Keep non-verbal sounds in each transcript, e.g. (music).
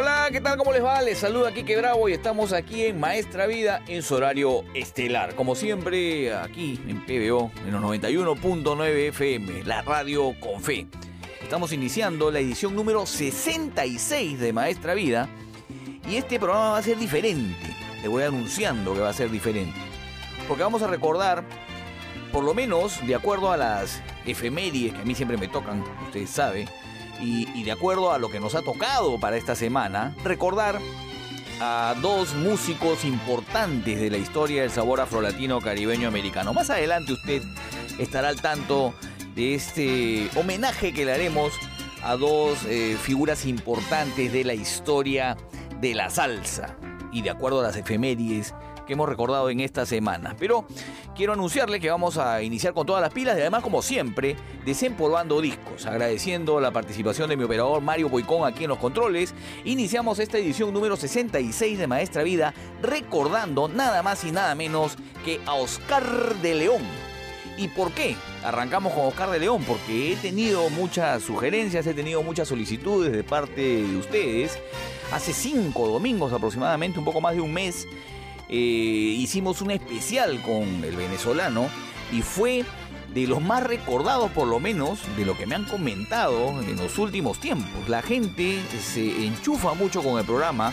Hola, ¿qué tal? ¿Cómo les va? Les saluda Kike Bravo y estamos aquí en Maestra Vida en su horario estelar. Como siempre, aquí en PBO, en los 91.9 FM, la radio con fe. Estamos iniciando la edición número 66 de Maestra Vida y este programa va a ser diferente. Le voy anunciando que va a ser diferente. Porque vamos a recordar, por lo menos de acuerdo a las efemérides que a mí siempre me tocan, usted sabe, y, de acuerdo a lo que nos ha tocado para esta semana, recordar a dos músicos importantes de la historia del sabor afrolatino caribeño americano. Más adelante usted estará al tanto de este homenaje que le haremos a dos eh, figuras importantes de la historia de la salsa y de acuerdo a las efemérides que hemos recordado en esta semana. Pero quiero anunciarle que vamos a iniciar con todas las pilas y además, como siempre, desempolvando discos. Agradeciendo la participación de mi operador Mario Boicón aquí en los controles, iniciamos esta edición número 66 de Maestra Vida recordando nada más y nada menos que a Oscar de León. ¿Y por qué? Arrancamos con Oscar de León, porque he tenido muchas sugerencias, he tenido muchas solicitudes de parte de ustedes. Hace cinco domingos aproximadamente, un poco más de un mes, eh, hicimos un especial con el venezolano y fue de los más recordados por lo menos de lo que me han comentado en los últimos tiempos. La gente se enchufa mucho con el programa,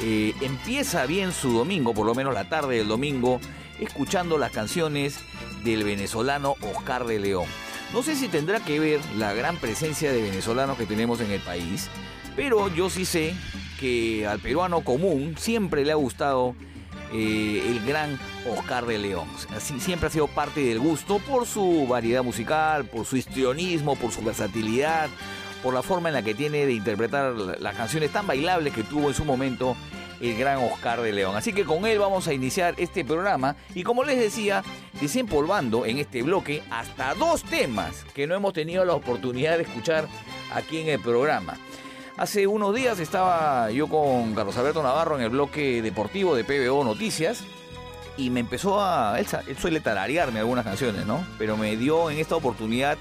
eh, empieza bien su domingo, por lo menos la tarde del domingo, escuchando las canciones del venezolano Oscar de León. No sé si tendrá que ver la gran presencia de venezolanos que tenemos en el país, pero yo sí sé que al peruano común siempre le ha gustado eh, el gran Oscar de León. Siempre ha sido parte del gusto por su variedad musical, por su histrionismo, por su versatilidad, por la forma en la que tiene de interpretar las canciones tan bailables que tuvo en su momento el gran Oscar de León. Así que con él vamos a iniciar este programa y como les decía, desempolvando en este bloque hasta dos temas que no hemos tenido la oportunidad de escuchar aquí en el programa. Hace unos días estaba yo con Carlos Alberto Navarro en el bloque deportivo de PBO Noticias y me empezó a... Él, él suele tararearme algunas canciones, ¿no? Pero me dio en esta oportunidad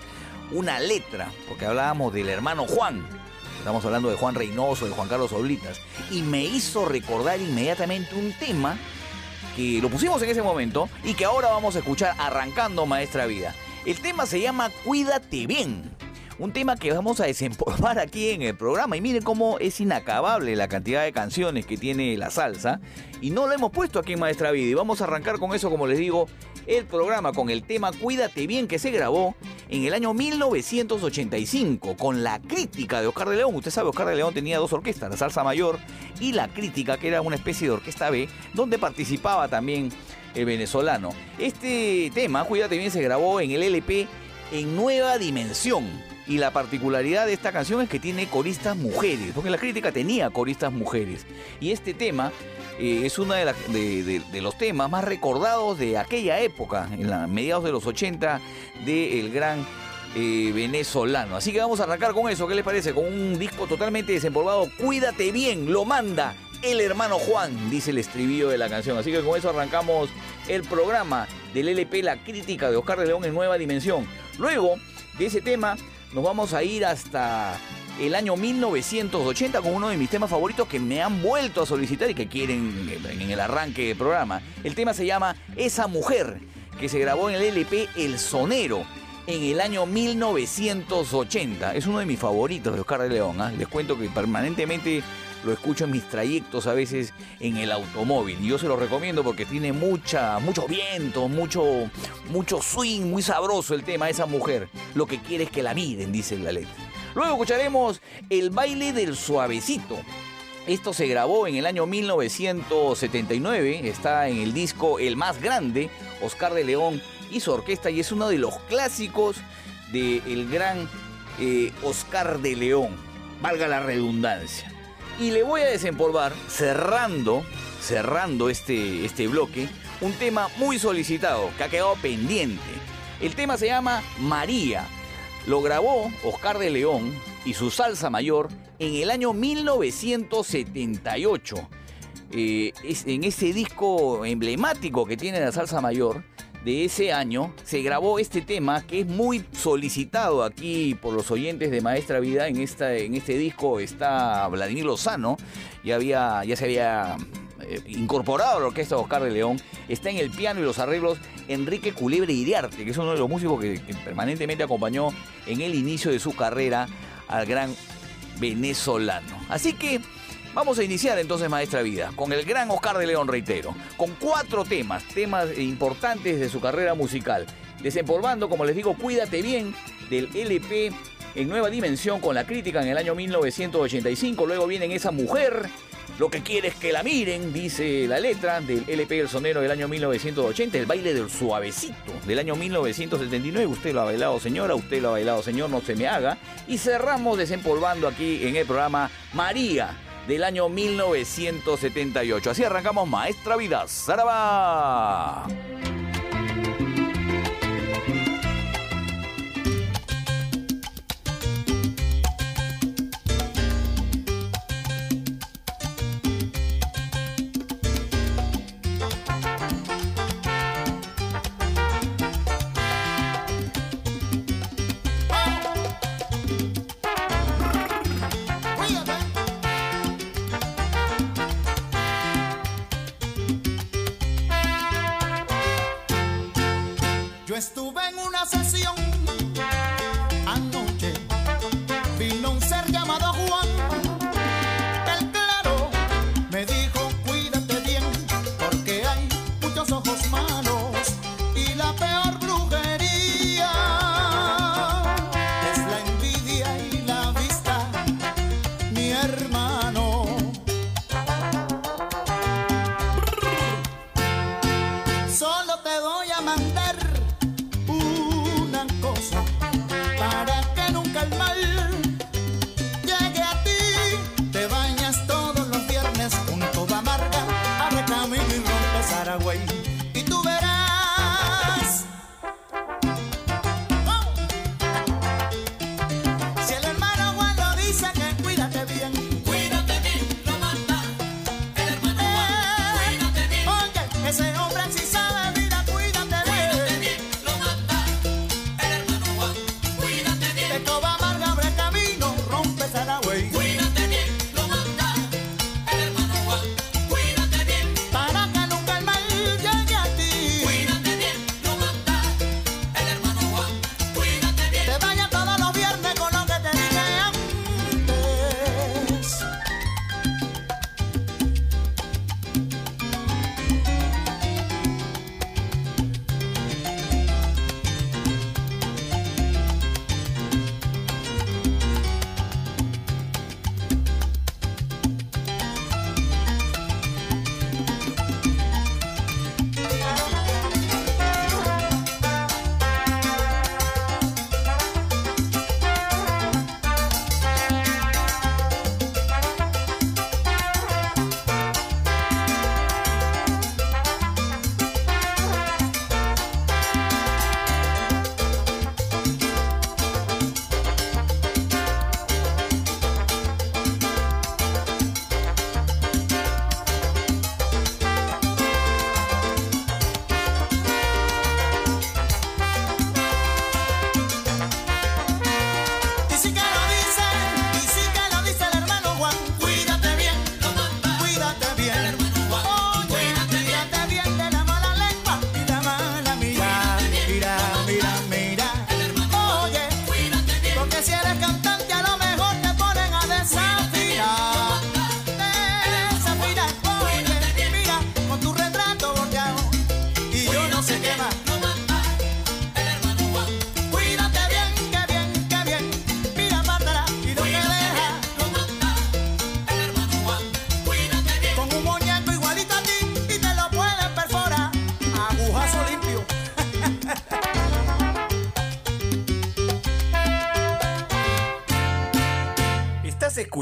una letra, porque hablábamos del hermano Juan. Estamos hablando de Juan Reynoso, de Juan Carlos Oblitas. Y me hizo recordar inmediatamente un tema que lo pusimos en ese momento y que ahora vamos a escuchar arrancando Maestra Vida. El tema se llama Cuídate bien. Un tema que vamos a desempolvar aquí en el programa. Y miren cómo es inacabable la cantidad de canciones que tiene la salsa. Y no lo hemos puesto aquí en Maestra Vida. Y vamos a arrancar con eso, como les digo, el programa con el tema Cuídate bien que se grabó en el año 1985 con la crítica de Oscar de León. Usted sabe, Oscar de León tenía dos orquestas, la salsa mayor y la crítica, que era una especie de orquesta B, donde participaba también el venezolano. Este tema, Cuídate bien, se grabó en el LP en Nueva Dimensión. Y la particularidad de esta canción es que tiene coristas mujeres, porque la crítica tenía coristas mujeres. Y este tema eh, es uno de, los temas más recordados de aquella época, en la mediados de los 80, del gran eh, venezolano. Así que vamos a arrancar con eso, ¿qué les parece? Con un disco totalmente desempolvado, Cuídate bien, lo manda el hermano Juan, dice el estribillo de la canción. Así que con eso arrancamos el programa del LP La Crítica de Oscar de León en Nueva Dimensión. Luego de ese tema nos vamos a ir hasta el año 1980 con uno de mis temas favoritos que me han vuelto a solicitar y que quieren en el arranque del programa. El tema se llama Esa Mujer, que se grabó en el LP El Sonero en el año 1980. Es uno de mis favoritos de Oscar de León. ¿ah? Les cuento que permanentemente lo escucho en mis trayectos a veces en el automóvil. Y yo se lo recomiendo porque tiene mucha, mucho viento, mucho, mucho swing, muy sabroso el tema, esa mujer. Lo que quiere es que la miren, dice la letra. Luego escucharemos el baile del suavecito. Esto se grabó en el año 1979, está en el disco El Más Grande, Oscar de León y su orquesta, y es uno de los clásicos del gran eh, Oscar de León, valga la redundancia. Y le voy a desempolvar, cerrando, cerrando este, este bloque, un tema muy solicitado, que ha quedado pendiente. El tema se llama María. Lo grabó Oscar de León y su salsa mayor en el año 1978. Eh, es, en ese disco emblemático que tiene la salsa mayor de ese año se grabó este tema que es muy solicitado aquí por los oyentes de Maestra Vida. En, esta, en este disco está Vladimir Lozano, ya, había, ya se había eh, incorporado a la orquesta de Oscar de León. Está en el piano y los arreglos Enrique Culebre Iriarte, que es uno de los músicos que, que permanentemente acompañó en el inicio de su carrera al gran venezolano. Así que vamos a iniciar entonces Maestra Vida con el gran Oscar de León, reitero, con cuatro temas, temas importantes de su carrera musical. Desempolvando, como les digo, Cuídate bien del LP en Nueva Dimensión con la crítica en el año 1985. Luego viene Esa Mujer. Lo que quiere es que la miren, dice la letra del LP El Sonero del año 1980, el baile del suavecito del año 1979. Usted lo ha bailado, señora, usted lo ha bailado, señor, no se me haga. Y cerramos desempolvando aquí en el programa María del año 1978. Así arrancamos Maestra Vida. ¡Zaraba!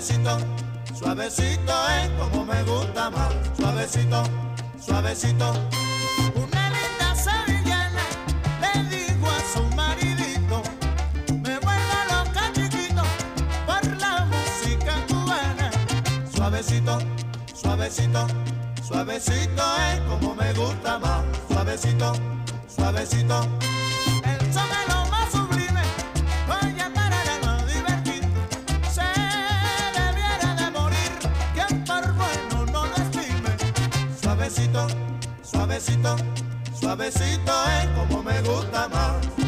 suavecito, suavecito es como me gusta más, suavecito, suavecito. Una linda sevillana le dijo a su maridito, me vuelve loca chiquito por la música cubana. Suavecito, suavecito, suavecito es como me gusta más, suavecito, suavecito. El son suavecito, suavecito es como me gusta más.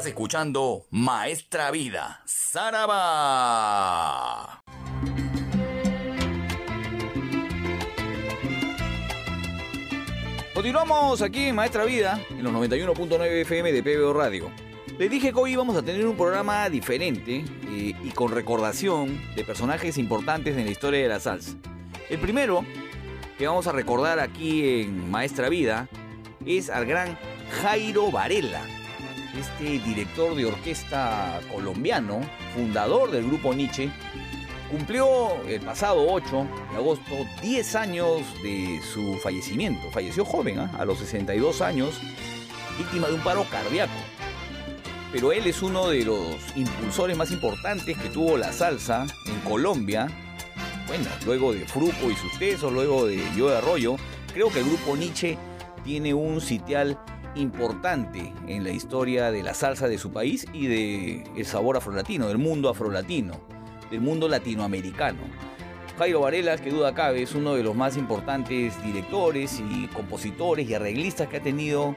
Estás escuchando Maestra Vida, Saraba. Continuamos aquí en Maestra Vida, en los 91.9 FM de PBO Radio. Les dije que hoy íbamos a tener un programa diferente eh, y con recordación de personajes importantes en la historia de la salsa. El primero que vamos a recordar aquí en Maestra Vida es al gran Jairo Varela, este director de orquesta colombiano, fundador del grupo Nietzsche, cumplió el pasado 8 de agosto 10 años de su fallecimiento. Falleció joven, ¿ah? a los 62 años, víctima de un paro cardíaco. Pero él es uno de los impulsores más importantes que tuvo la salsa en Colombia. Bueno, luego de Fruco y sus tesos, luego de Yo de Arroyo, creo que el grupo Nietzsche tiene un sitial importante en la historia de la salsa de su país y de el sabor afrolatino, del mundo afrolatino, del mundo latinoamericano. Jairo Varela, que duda cabe, es uno de los más importantes directores y compositores y arreglistas que ha tenido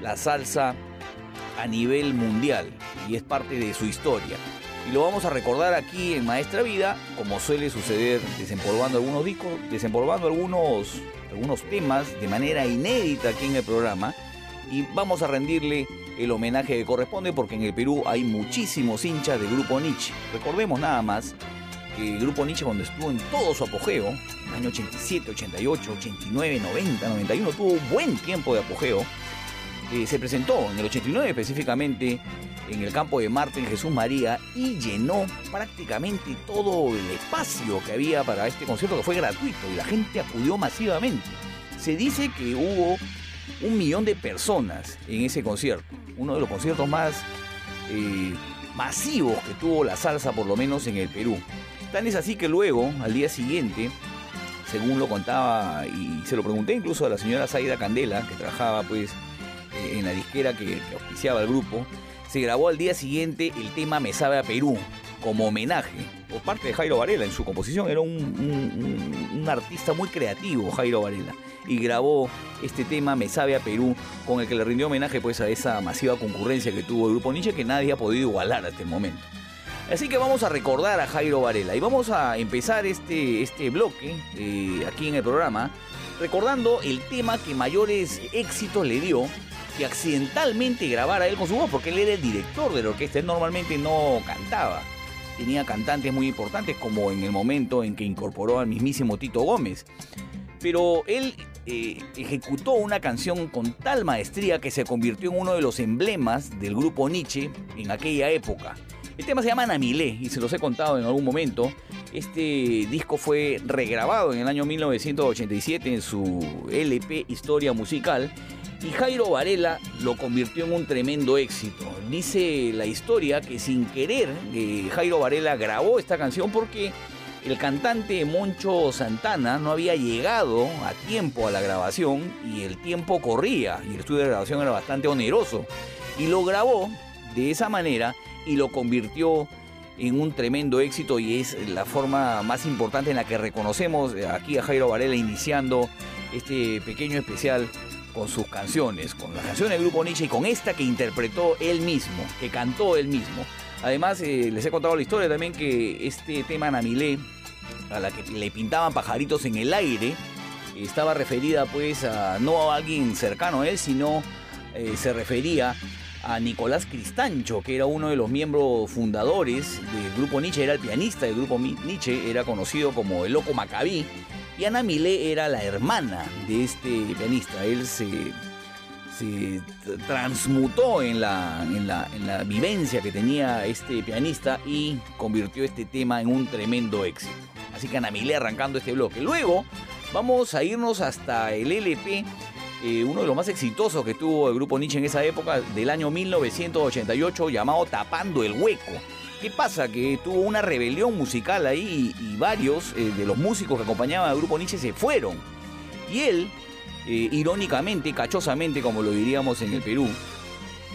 la salsa a nivel mundial y es parte de su historia. Y lo vamos a recordar aquí en Maestra Vida, como suele suceder desempolvando algunos discos, desempolvando algunos, algunos temas de manera inédita aquí en el programa y vamos a rendirle el homenaje que corresponde porque en el Perú hay muchísimos hinchas del grupo Nietzsche. Recordemos nada más que el grupo Nietzsche cuando estuvo en todo su apogeo, en el año 87, 88, 89, 90, 91, tuvo un buen tiempo de apogeo. Eh, se presentó en el 89 específicamente en el campo de Marte en Jesús María y llenó prácticamente todo el espacio que había para este concierto que fue gratuito y la gente acudió masivamente. Se dice que hubo un millón de personas en ese concierto, uno de los conciertos más eh, masivos que tuvo la salsa, por lo menos en el Perú. Tan es así que luego, al día siguiente, según lo contaba y se lo pregunté incluso a la señora Zaida Candela, que trabajaba pues en la disquera que, que auspiciaba el grupo, se grabó al día siguiente el tema Me sabe a Perú, como homenaje, por parte de Jairo Varela. En su composición era un- un- un artista muy creativo, Jairo Varela, y grabó este tema Me sabe a Perú, con el que le rindió homenaje pues a esa masiva concurrencia que tuvo el grupo Nietzsche que nadie ha podido igualar hasta el momento. Así que vamos a recordar a Jairo Varela y vamos a empezar este, este bloque eh, aquí en el programa recordando el tema que mayores éxitos le dio que accidentalmente grabara él con su voz, porque él era el director de la orquesta, él normalmente no cantaba. Tenía cantantes muy importantes, como en el momento en que incorporó al mismísimo Tito Gómez. Pero él eh, ejecutó una canción con tal maestría que se convirtió en uno de los emblemas del grupo Nietzsche en aquella época. El tema se llama Namilé y se los he contado en algún momento. Este disco fue regrabado en el año 1987 en su LP Historia Musical y Jairo Varela lo convirtió en un tremendo éxito. Dice la historia que sin querer eh, Jairo Varela grabó esta canción porque el cantante Moncho Santana no había llegado a tiempo a la grabación y el tiempo corría y el estudio de grabación era bastante oneroso. Y lo grabó de esa manera y lo convirtió en un tremendo éxito y es la forma más importante en la que reconocemos aquí a Jairo Varela iniciando este pequeño especial con sus canciones, con las canciones del grupo Nietzsche y con esta que interpretó él mismo, que cantó él mismo. Además, eh, les he contado la historia también que este tema Namilé, a la que le pintaban pajaritos en el aire, estaba referida pues a no a alguien cercano a él, sino eh, se refería a Nicolás Cristancho, que era uno de los miembros fundadores del grupo Nietzsche, era el pianista del grupo Nietzsche, era conocido como el Loco Macabí, y Ana era la hermana de este pianista. Él se, se transmutó en la, en, la, en la vivencia que tenía este pianista y convirtió este tema en un tremendo éxito. Así que Ana Milé arrancando este bloque. Luego vamos a irnos hasta el LP eh, uno de los más exitosos que tuvo el grupo Nietzsche en esa época, del año 1988, llamado Tapando el Hueco. ¿Qué pasa? Que tuvo una rebelión musical ahí y, y varios eh, de los músicos que acompañaban al grupo Nietzsche se fueron. Y él, eh, irónicamente, cachosamente, como lo diríamos en el Perú,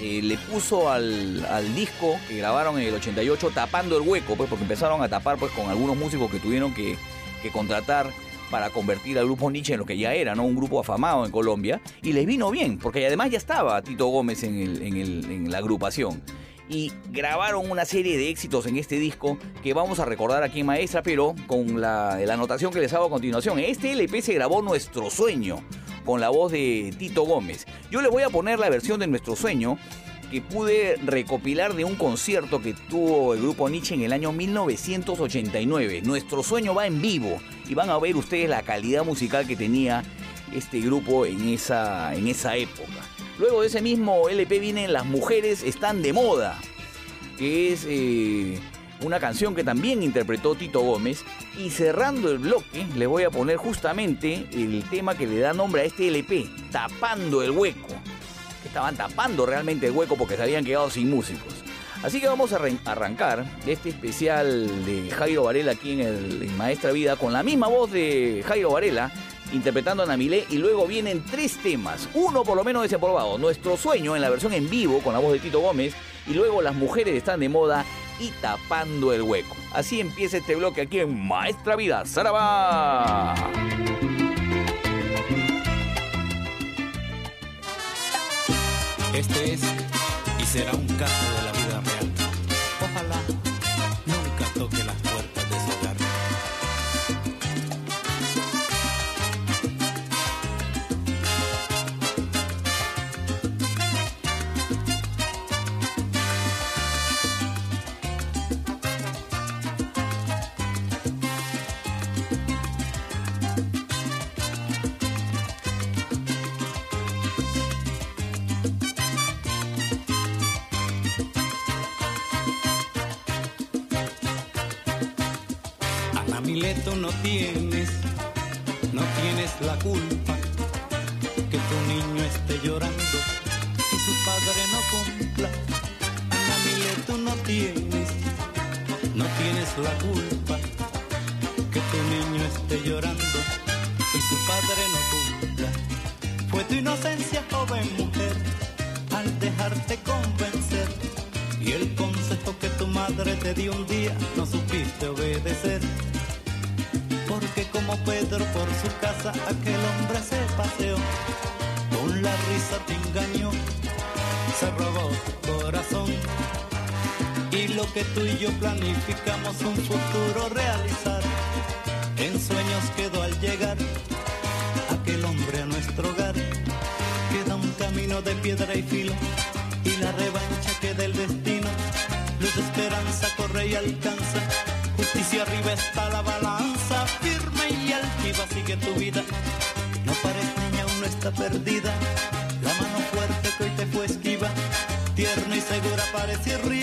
eh, le puso al, al disco que grabaron en el 88 tapando el hueco, pues porque empezaron a tapar pues con algunos músicos que tuvieron que, contratar para convertir al grupo Nietzsche en lo que ya era, ¿no? Un grupo afamado en Colombia. Y les vino bien, porque además ya estaba Tito Gómez en, el- en el- en la agrupación. Y grabaron una serie de éxitos en este disco que vamos a recordar aquí Maestra, pero con la, anotación que les hago a continuación. Este LP se grabó Nuestro Sueño con la voz de Tito Gómez. Yo le voy a poner la versión de Nuestro Sueño que pude recopilar de un concierto que tuvo el grupo Nietzsche en el año 1989. Nuestro sueño va en vivo y van a ver ustedes la calidad musical que tenía este grupo en esa, en esa época. Luego de ese mismo LP vienen Las mujeres están de moda, que es eh, una canción que también interpretó Tito Gómez. Y cerrando el bloque, les voy a poner justamente el tema que le da nombre a este LP, Tapando el Hueco estaban tapando realmente el hueco porque se habían quedado sin músicos. Así que vamos a arrancar este especial de Jairo Varela aquí en, el, en Maestra Vida con la misma voz de Jairo Varela interpretando a Namilé y luego vienen tres temas, uno por lo menos desempolvado, Nuestro Sueño en la versión en vivo con la voz de Tito Gómez y luego Las Mujeres están de moda y Tapando el Hueco. Así empieza este bloque aquí en Maestra Vida. ¡Saraba! Este es y será un caso de la que tú y yo planificamos un futuro realizar, en sueños quedó al llegar aquel hombre a nuestro hogar. Queda un camino de piedra y filo y la revancha que del destino. Luz de esperanza corre y alcanza. Justicia arriba está la balanza, firme y altiva sigue tu vida. No pares niña, aún no está perdida. La mano fuerte que hoy te fue esquiva, tierna y segura parece y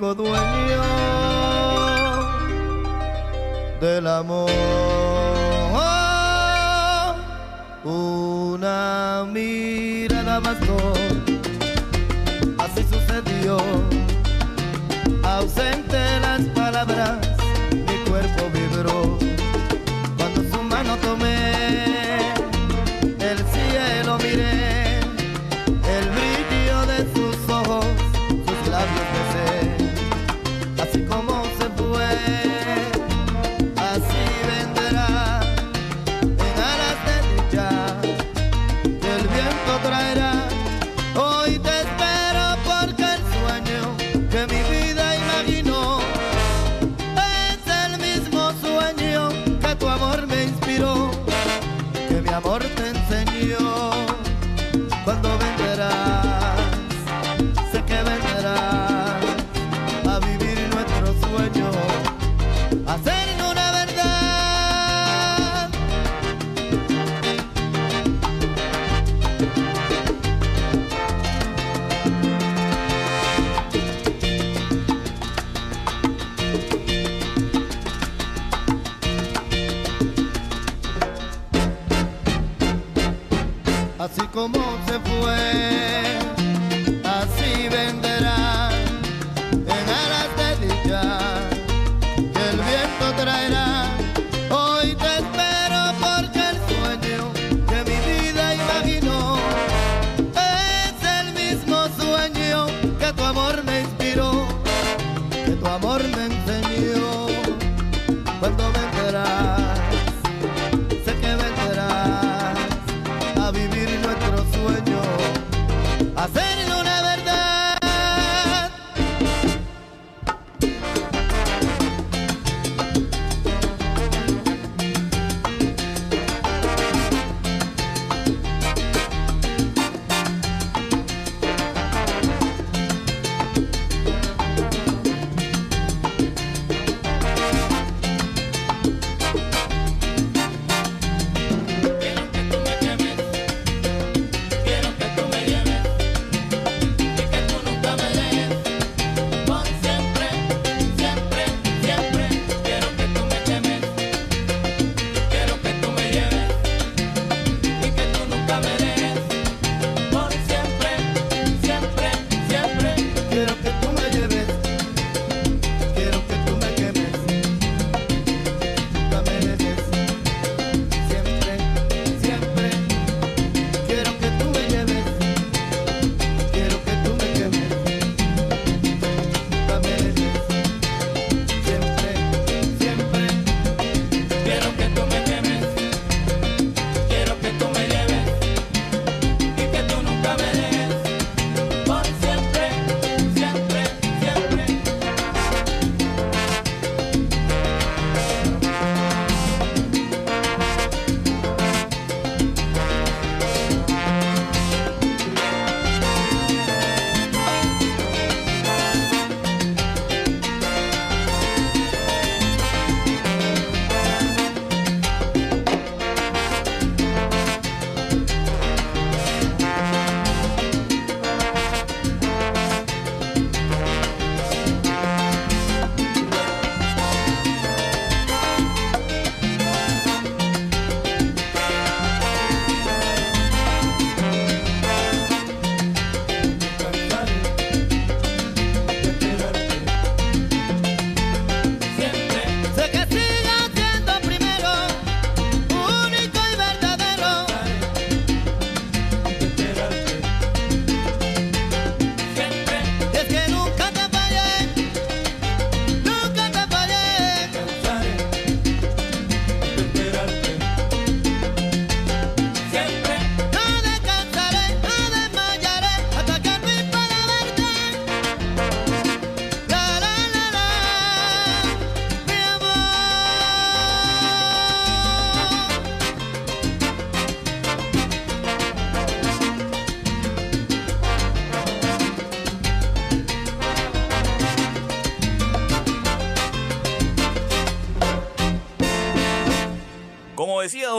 siento amor te enseñó como se fue,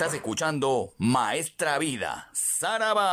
Estás escuchando Maestra Vida, Saraba.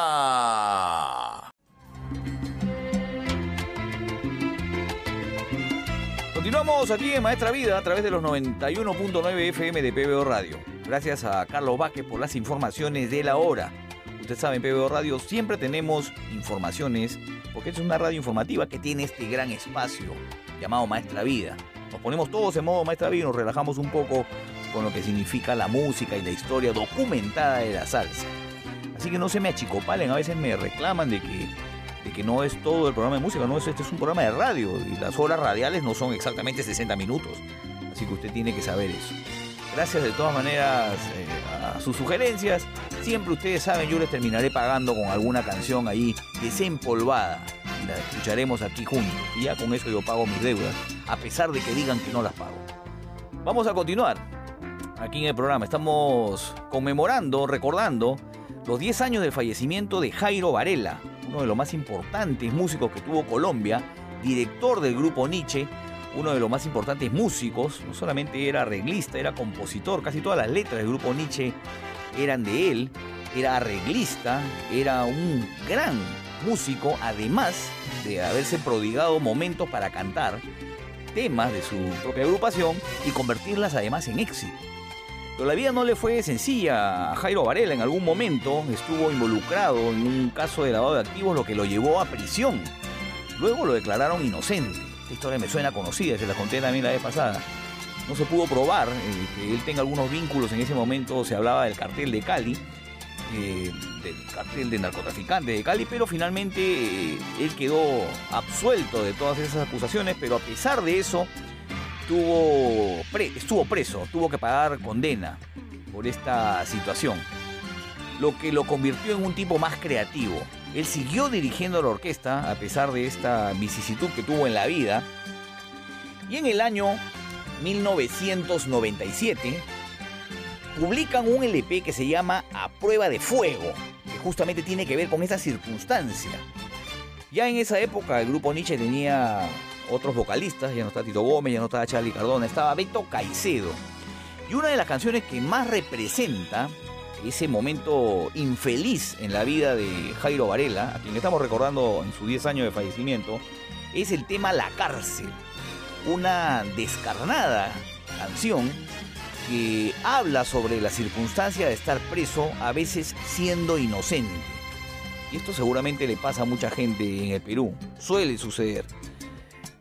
Continuamos aquí en Maestra Vida a través de los 91.9 FM de PBO Radio. Gracias a Carlos Vázquez por las informaciones de la hora. Usted sabe, en PBO Radio siempre tenemos informaciones, porque es una radio informativa que tiene este gran espacio llamado Maestra Vida. Nos ponemos todos en modo Maestra Vida y nos relajamos un poco con lo que significa la música y la historia documentada de la salsa. Así que no se me achicopalen, a veces me reclaman de que, de que no es todo el programa de música, no, es, este es un programa de radio y las horas radiales no son exactamente 60 minutos. Así que usted tiene que saber eso. Gracias de todas maneras eh, a sus sugerencias. Siempre ustedes saben, yo les terminaré pagando con alguna canción ahí desempolvada. La escucharemos aquí juntos. Y ya con eso yo pago mis deudas, a pesar de que digan que no las pago. Vamos a continuar aquí en el programa. Estamos conmemorando, recordando los 10 años del fallecimiento de Jairo Varela, uno de los más importantes músicos que tuvo Colombia, director del grupo Nietzsche, uno de los más importantes músicos, no solamente era arreglista, era compositor, casi todas las letras del grupo Nietzsche eran de él, era arreglista, era un gran músico, además de haberse prodigado momentos para cantar temas de su propia agrupación y convertirlas además en éxito. Pero la vida no le fue sencilla a Jairo Varela. En algún momento estuvo involucrado en un caso de lavado de activos, lo que lo llevó a prisión. Luego lo declararon inocente. Esta historia me suena conocida, se la conté también la vez pasada. No se pudo probar eh, que él tenga algunos vínculos en ese momento. Se hablaba del cartel de Cali, eh, del cartel de narcotraficantes de Cali, pero finalmente eh, él quedó absuelto de todas esas acusaciones. Pero a pesar de eso, estuvo, estuvo preso, tuvo que pagar condena por esta situación, lo que lo convirtió en un tipo más creativo. Él siguió dirigiendo la orquesta a pesar de esta vicisitud que tuvo en la vida. Y en el año 1997 publican un LP que se llama A Prueba de Fuego, que justamente tiene que ver con esa circunstancia. Ya en esa época el grupo Nietzsche tenía otros vocalistas, ya no está Tito Gómez, ya no estaba Charlie Cardona, estaba Beto Caicedo. Y una de las canciones que más representa ese momento infeliz en la vida de Jairo Varela, a quien estamos recordando en sus 10 años de fallecimiento, es el tema La cárcel. Una descarnada canción que habla sobre la circunstancia de estar preso, a veces siendo inocente. Y esto seguramente le pasa a mucha gente en el Perú. Suele suceder.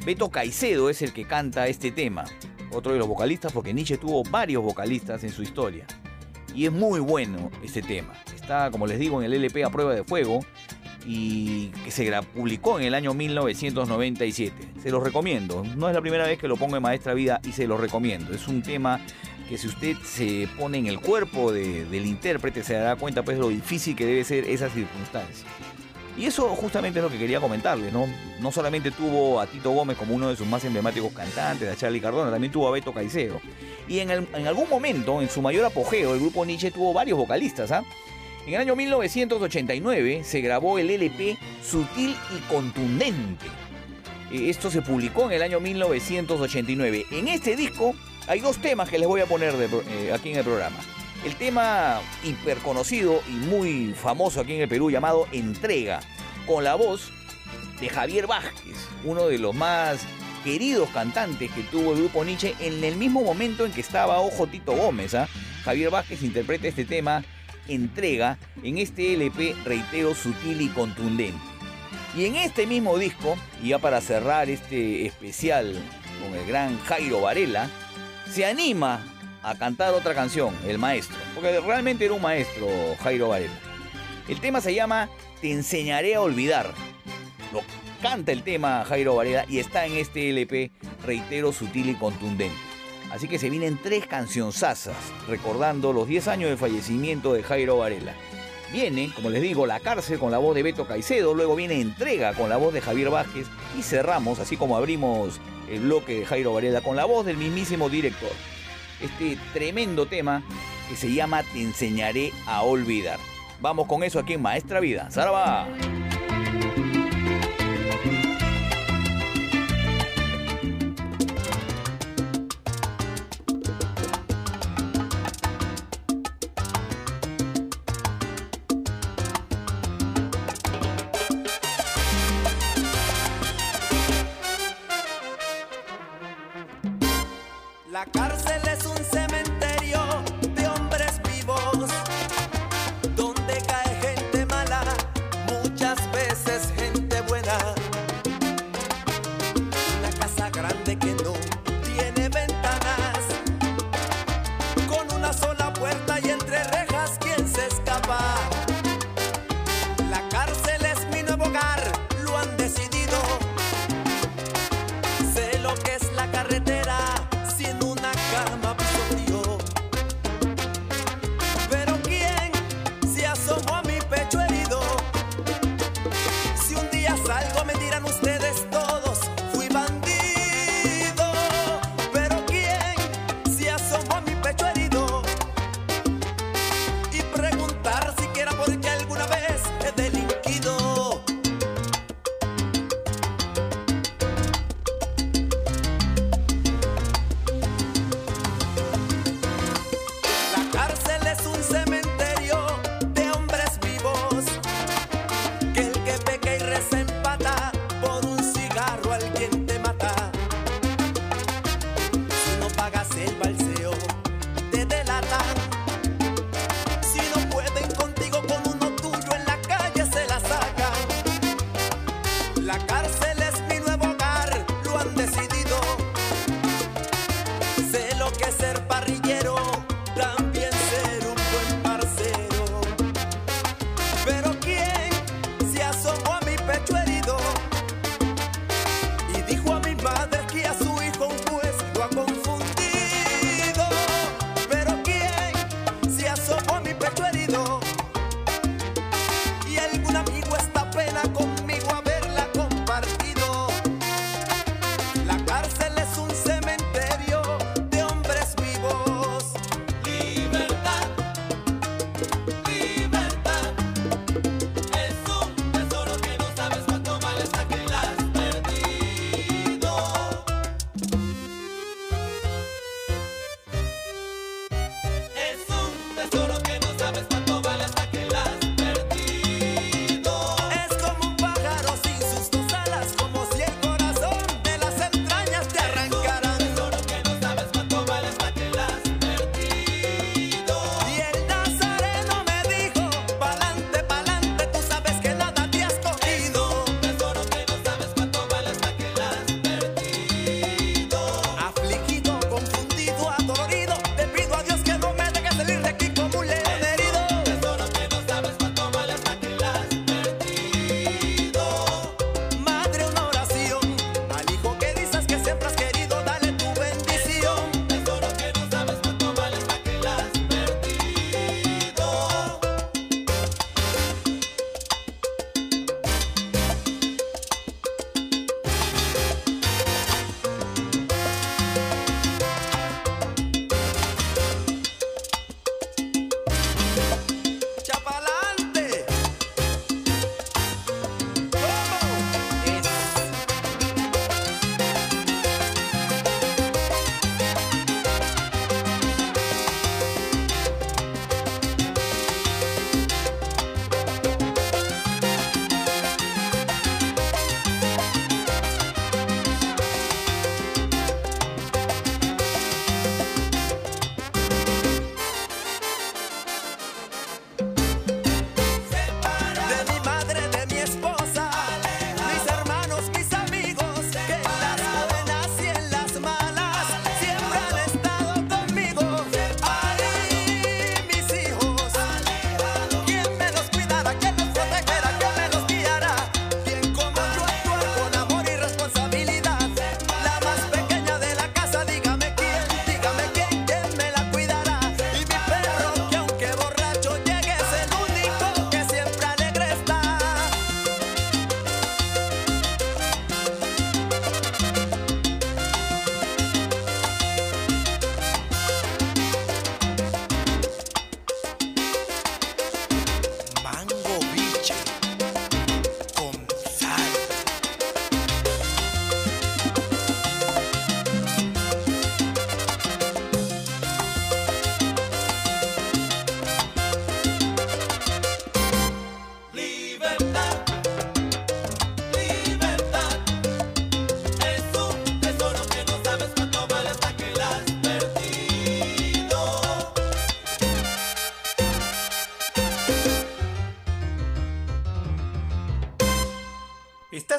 Beto Caicedo es el que canta este tema. Otro de los vocalistas, porque Nietzsche tuvo varios vocalistas en su historia. Y es muy bueno este tema. Está, como les digo, en el LP a prueba de fuego y que se publicó en el año 1997. Se los recomiendo. No es la primera vez que lo pongo en Maestra Vida y se los recomiendo. Es un tema que si usted se pone en el cuerpo de- del intérprete se dará cuenta pues lo difícil que debe ser esa circunstancia. Y eso justamente es lo que quería comentarles, ¿no? No solamente tuvo a Tito Gómez como uno de sus más emblemáticos cantantes, a Charlie Cardona, también tuvo a Beto Caicedo. Y en, algún momento, en su mayor apogeo, el grupo Nietzsche tuvo varios vocalistas, ¿ah? En el año 1989 se grabó el LP Sutil y Contundente. Eh, Esto se publicó en el año 1989. En este disco hay dos temas que les voy a poner eh, aquí en el programa. El tema hiperconocido y muy famoso aquí en el Perú llamado Entrega, con la voz de Javier Vázquez, uno de los más queridos cantantes que tuvo el grupo Nietzsche en el mismo momento en que estaba Ojo Tito Gómez. ¿ah? Javier Vázquez interpreta este tema Entrega en este LP, reitero, sutil y contundente. Y en este mismo disco, y ya para cerrar este especial con el gran Jairo Varela, se anima a cantar otra canción, El Maestro, porque realmente era un maestro Jairo Varela. El tema se llama Te enseñaré a olvidar. Lo canta el tema Jairo Varela y está en este LP, reitero, sutil y contundente. Así que se vienen tres cancionzasas recordando los 10 años de fallecimiento de Jairo Varela. Viene, como les digo, La cárcel con la voz de Beto Caicedo, luego viene Entrega con la voz de Javier Vázquez y cerramos, así como abrimos el bloque de Jairo Varela, con la voz del mismísimo director este tremendo tema que se llama Te enseñaré a olvidar. Vamos con eso aquí en Maestra Vida. ¡Saraba! La cárcel.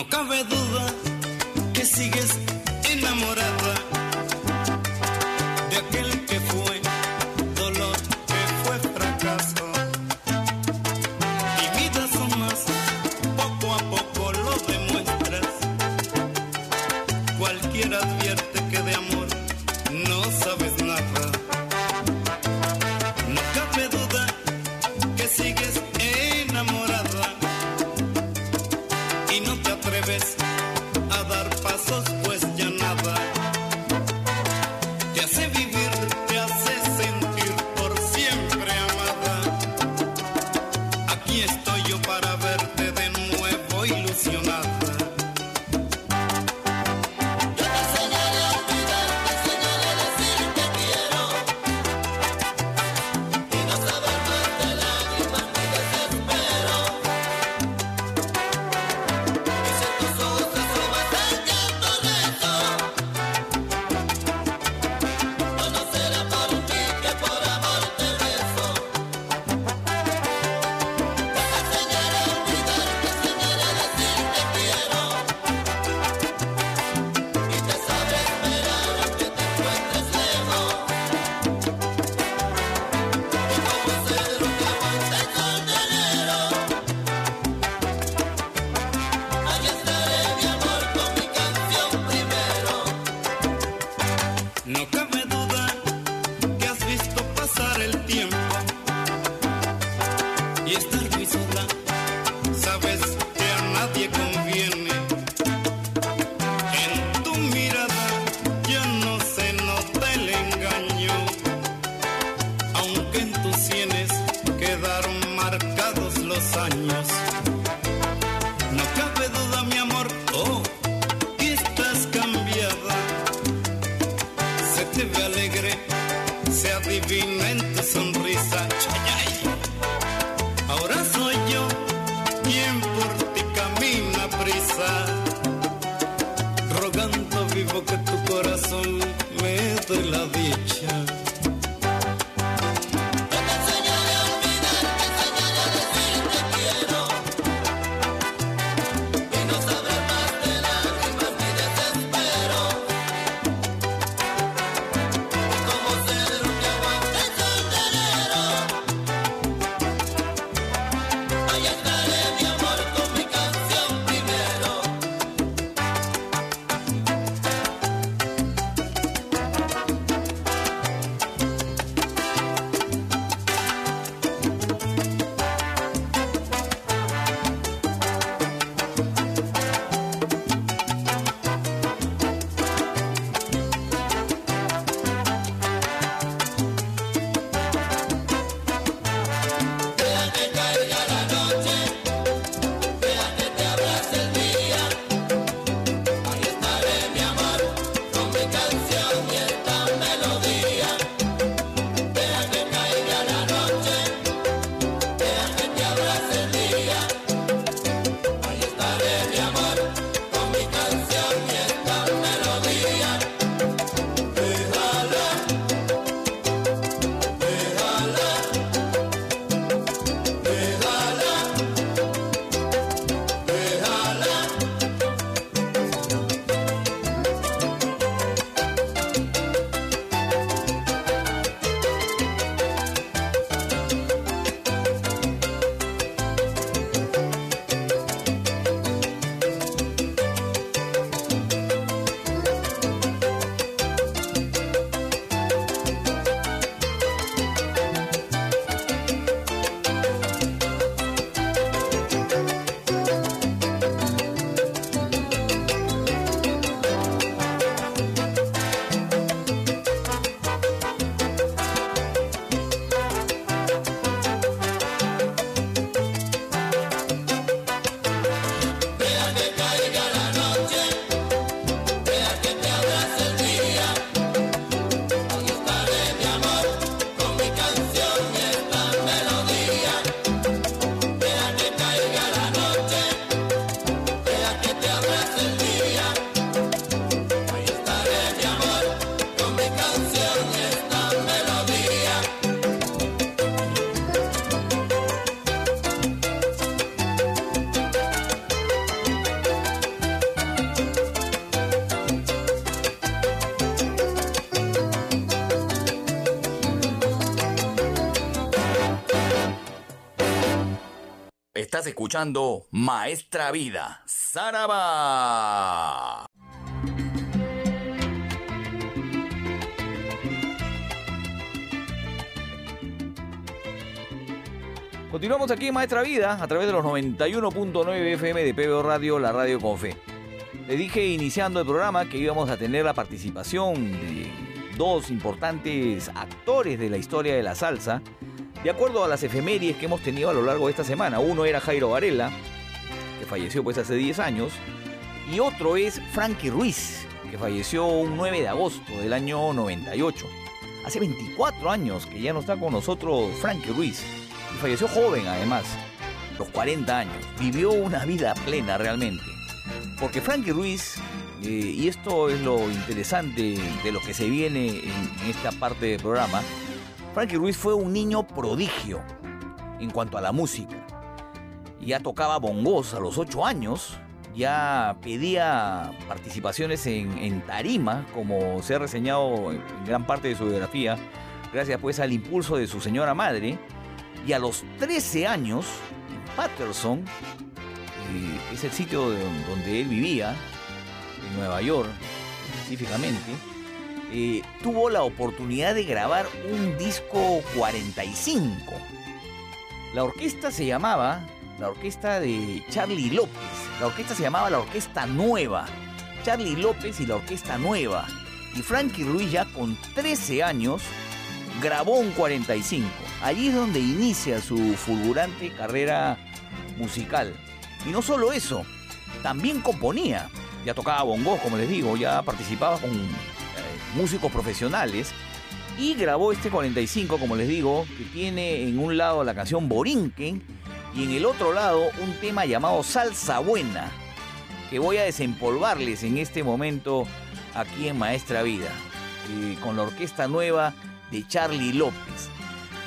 no cabe duda. Estás escuchando Maestra Vida, Saraba. Continuamos aquí en Maestra Vida a través de los 91.9 FM de PBO Radio, la radio con fe. Le dije iniciando el programa que íbamos a tener la participación de dos importantes actores de la historia de la salsa, de acuerdo a las efemérides que hemos tenido a lo largo de esta semana. Uno era Jairo Varela, que falleció pues hace 10 años, y otro es Frankie Ruiz, que falleció un 9 de agosto del año 98. Hace 24 años que ya no está con nosotros Frankie Ruiz, y falleció joven además, los 40 años. Vivió una vida plena realmente. Porque Frankie Ruiz, eh, y esto es lo interesante de lo que se viene en, en esta parte del programa, Frankie Ruiz fue un niño prodigio en cuanto a la música. Ya tocaba bongos a los 8 años, ya pedía participaciones en, en tarima, como se ha reseñado en gran parte de su biografía, gracias pues al impulso de su señora madre. Y a los 13 años, en Patterson, eh, es el sitio de- donde él vivía, en Nueva York específicamente, tuvo la oportunidad de grabar un disco 45. La orquesta se llamaba la orquesta de Charlie López. La orquesta se llamaba la Orquesta Nueva. Charlie López y la Orquesta Nueva. Y Frankie Ruiz ya con 13 años grabó un 45. Allí es donde inicia su fulgurante carrera musical. Y no solo eso, también componía. Ya tocaba bongos, como les digo, ya participaba con músicos profesionales. Y grabó este 45, como les digo, que tiene en un lado la canción Borinquen y en el otro lado un tema llamado Salsa Buena, que voy a desempolvarles en este momento aquí en Maestra Vida, eh, con la orquesta nueva de Charlie López.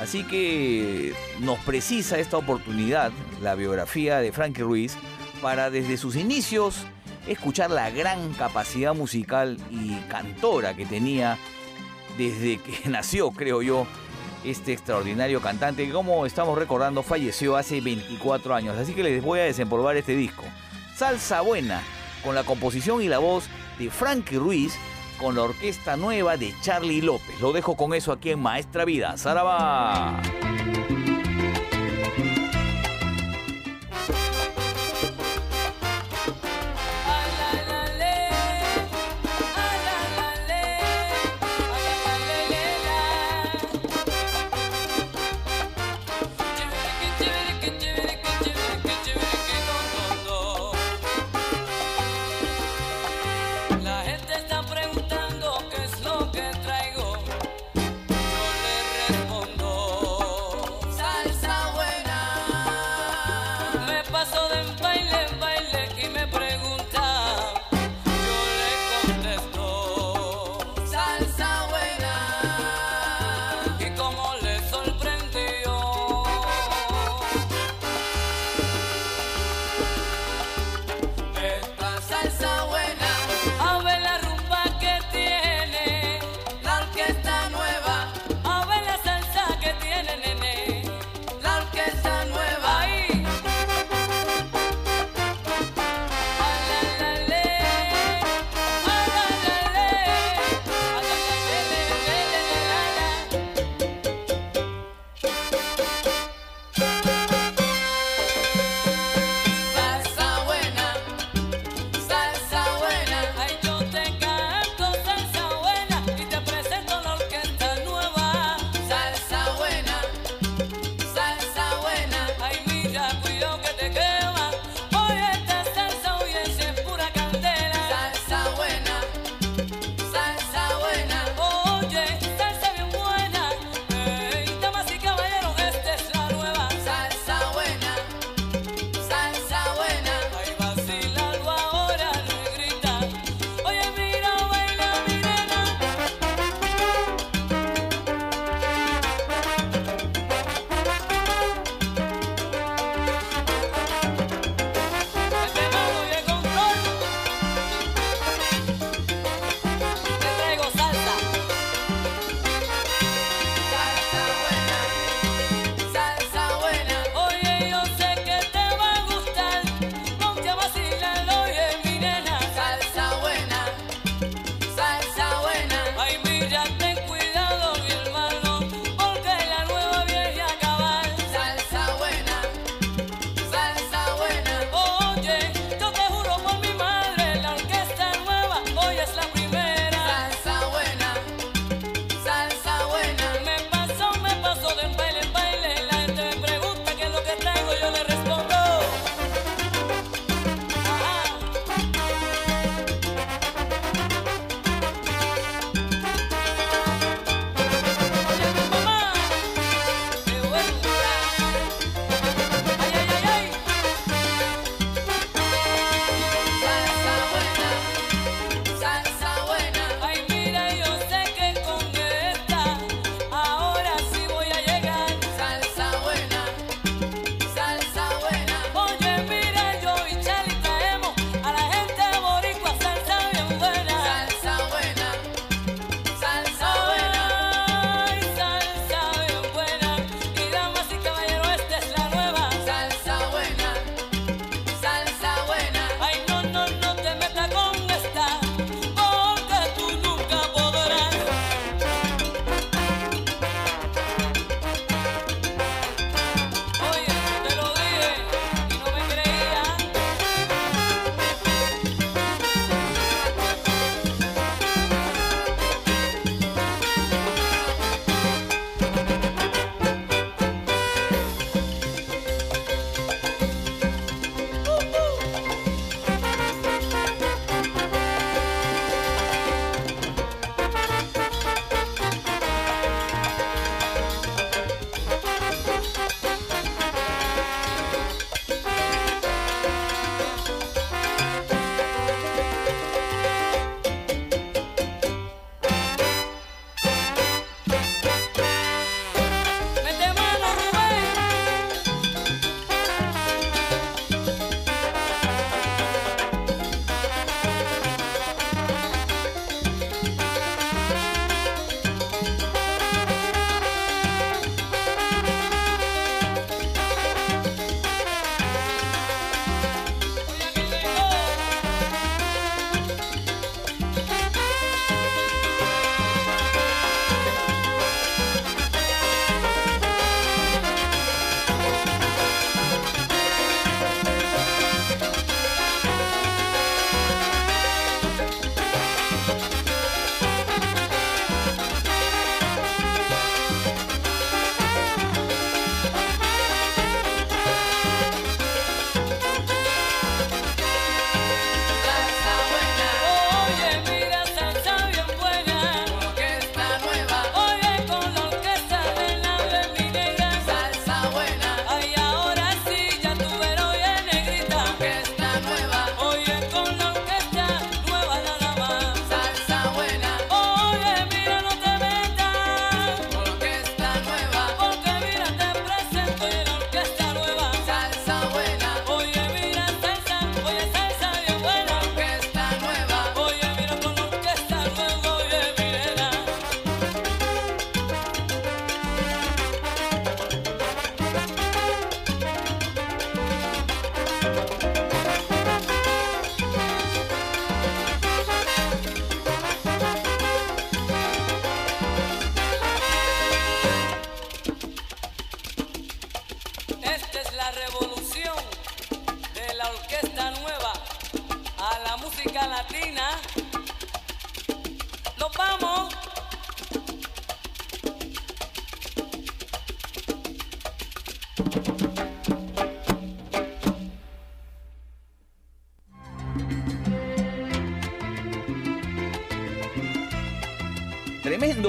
Así que nos precisa esta oportunidad, la biografía de Frankie Ruiz, para desde sus inicios escuchar la gran capacidad musical y cantora que tenía desde que (laughs) nació, creo yo, este extraordinario cantante que, como estamos recordando, falleció hace 24 años. Así que les voy a desempolvar este disco. Salsa Buena, con la composición y la voz de Frankie Ruiz, con la orquesta nueva de Charlie López. Lo dejo con eso aquí en Maestra Vida. ¡Zaraba!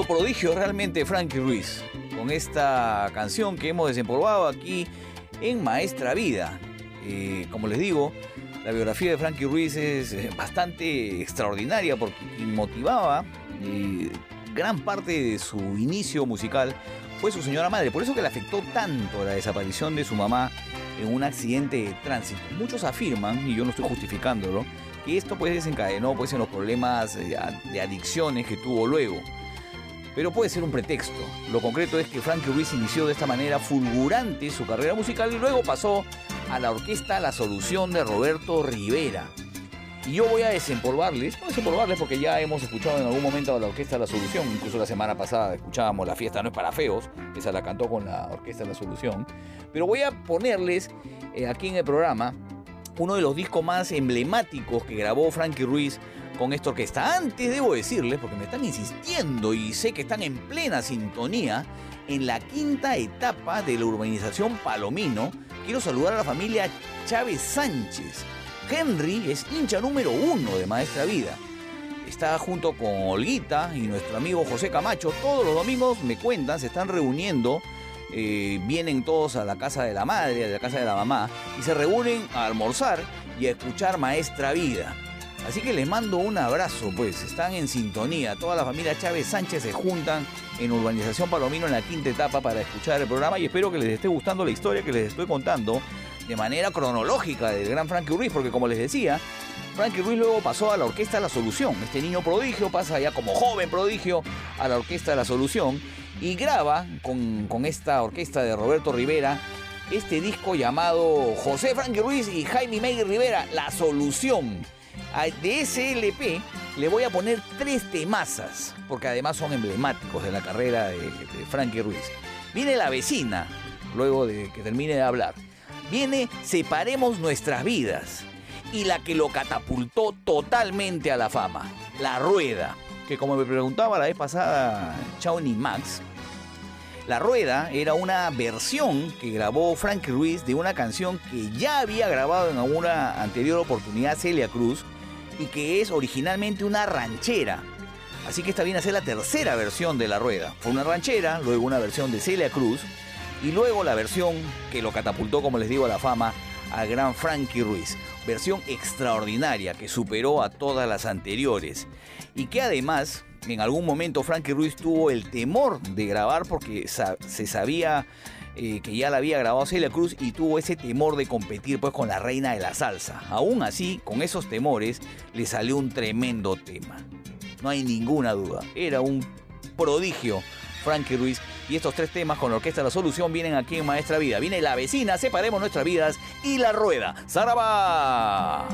Prodigio realmente Frankie Ruiz con esta canción que hemos desempolvado aquí en Maestra Vida. Eh, como les digo, la biografía de Frankie Ruiz es eh, bastante extraordinaria porque motivaba eh, gran parte de su inicio musical fue su señora madre. Por eso que le afectó tanto la desaparición de su mamá en un accidente de tránsito. Muchos afirman, y yo no estoy justificándolo, que esto pues desencadenó pues en los problemas de adicciones que tuvo luego. Pero puede ser un pretexto. Lo concreto es que Frankie Ruiz inició de esta manera fulgurante su carrera musical y luego pasó a la orquesta La Solución de Roberto Rivera. Y yo voy a desempolvarles, no desempolvarles porque ya hemos escuchado en algún momento a la orquesta La Solución, incluso la semana pasada escuchábamos La fiesta no es para feos, esa la cantó con la orquesta La Solución, pero voy a ponerles eh, aquí en el programa uno de los discos más emblemáticos que grabó Frankie Ruiz con esta orquesta. Antes debo decirles, porque me están insistiendo y sé que están en plena sintonía, en la quinta etapa de la urbanización Palomino, quiero saludar a la familia Chávez Sánchez. Henry es hincha número uno de Maestra Vida. Está junto con Olguita y nuestro amigo José Camacho. Todos los domingos me cuentan, se están reuniendo eh, vienen todos a la casa de la madre, a la casa de la mamá, y se reúnen a almorzar y a escuchar Maestra Vida. Así que les mando un abrazo, pues están en sintonía. Toda la familia Chávez Sánchez se juntan en Urbanización Palomino en la quinta etapa para escuchar el programa y espero que les esté gustando la historia que les estoy contando de manera cronológica del gran Frankie Ruiz, porque como les decía, Frankie Ruiz luego pasó a la Orquesta La Solución. Este niño prodigio pasa ya como joven prodigio a la Orquesta La Solución y graba con, con esta orquesta de Roberto Rivera este disco llamado José Frankie Ruiz y Jaime May Rivera, La Solución. De ese le voy a poner tres temazas, porque además son emblemáticos de la carrera de, Frankie Ruiz. Viene La Vecina, luego de que termine de hablar. Viene Separemos Nuestras Vidas. Y la que lo catapultó totalmente a la fama, La Rueda, que como me preguntaba la vez pasada Chauni Max, la Rueda era una versión que grabó Frankie Ruiz de una canción que ya había grabado en alguna anterior oportunidad Celia Cruz y que es originalmente una ranchera. Así que esta viene a ser la tercera versión de La Rueda. Fue una ranchera, luego una versión de Celia Cruz y luego la versión que lo catapultó, como les digo, a la fama al gran Frankie Ruiz. Versión extraordinaria que superó a todas las anteriores y que además en algún momento Frankie Ruiz tuvo el temor de grabar porque se sabía eh, que ya la había grabado Celia Cruz y tuvo ese temor de competir pues con la reina de la salsa. Aún así, con esos temores, le salió un tremendo tema. No hay ninguna duda. Era un prodigio Frankie Ruiz. Y estos tres temas con la Orquesta La Solución vienen aquí en Maestra Vida. Viene La Vecina, Separemos Nuestras Vidas y La Rueda. ¡Zaraba!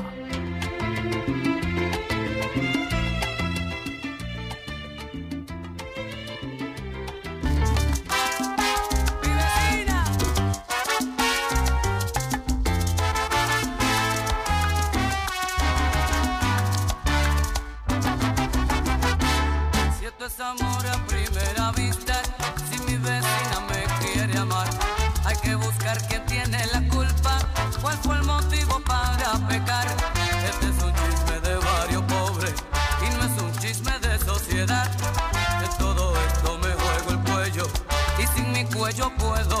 es amor a primera vista. Si mi vecina me quiere amar, hay que buscar quién tiene la culpa. ¿Cuál fue el motivo para pecar? Este es un chisme de barrio pobre y no es un chisme de sociedad. De todo esto me juego el cuello y sin mi cuello puedo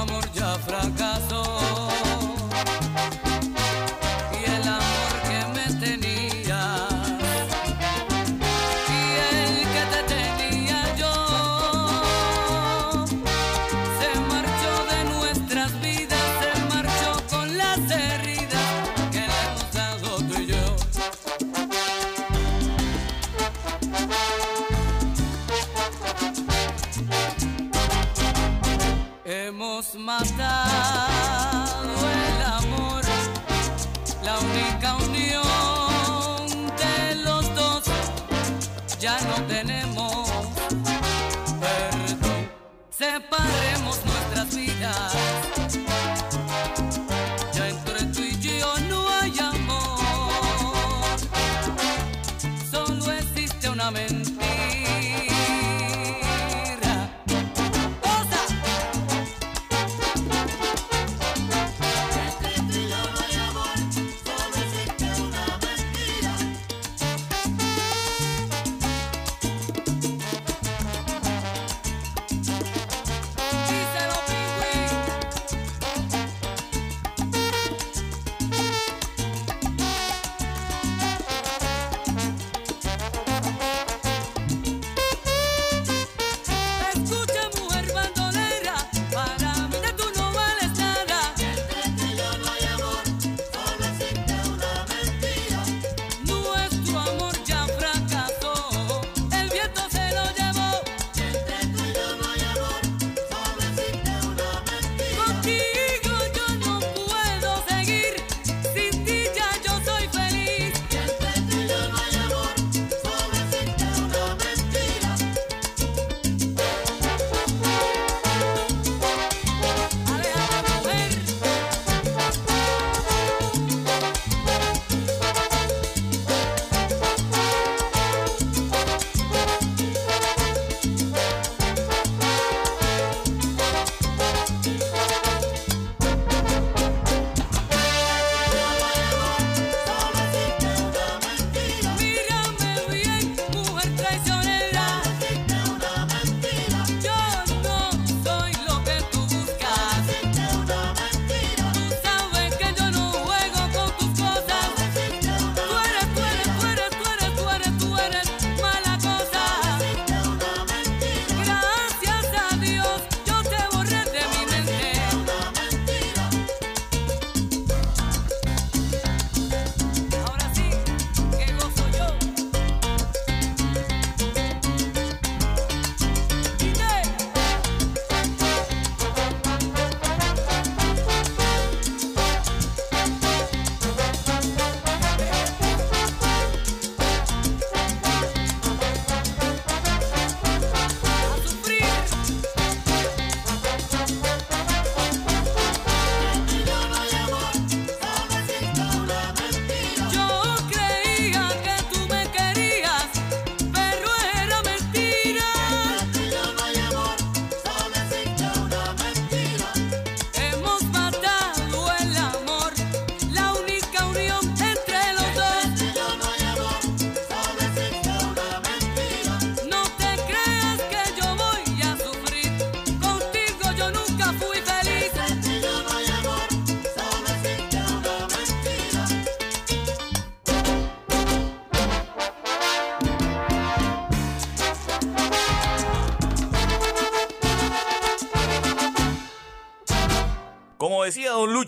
amor ya fracasó.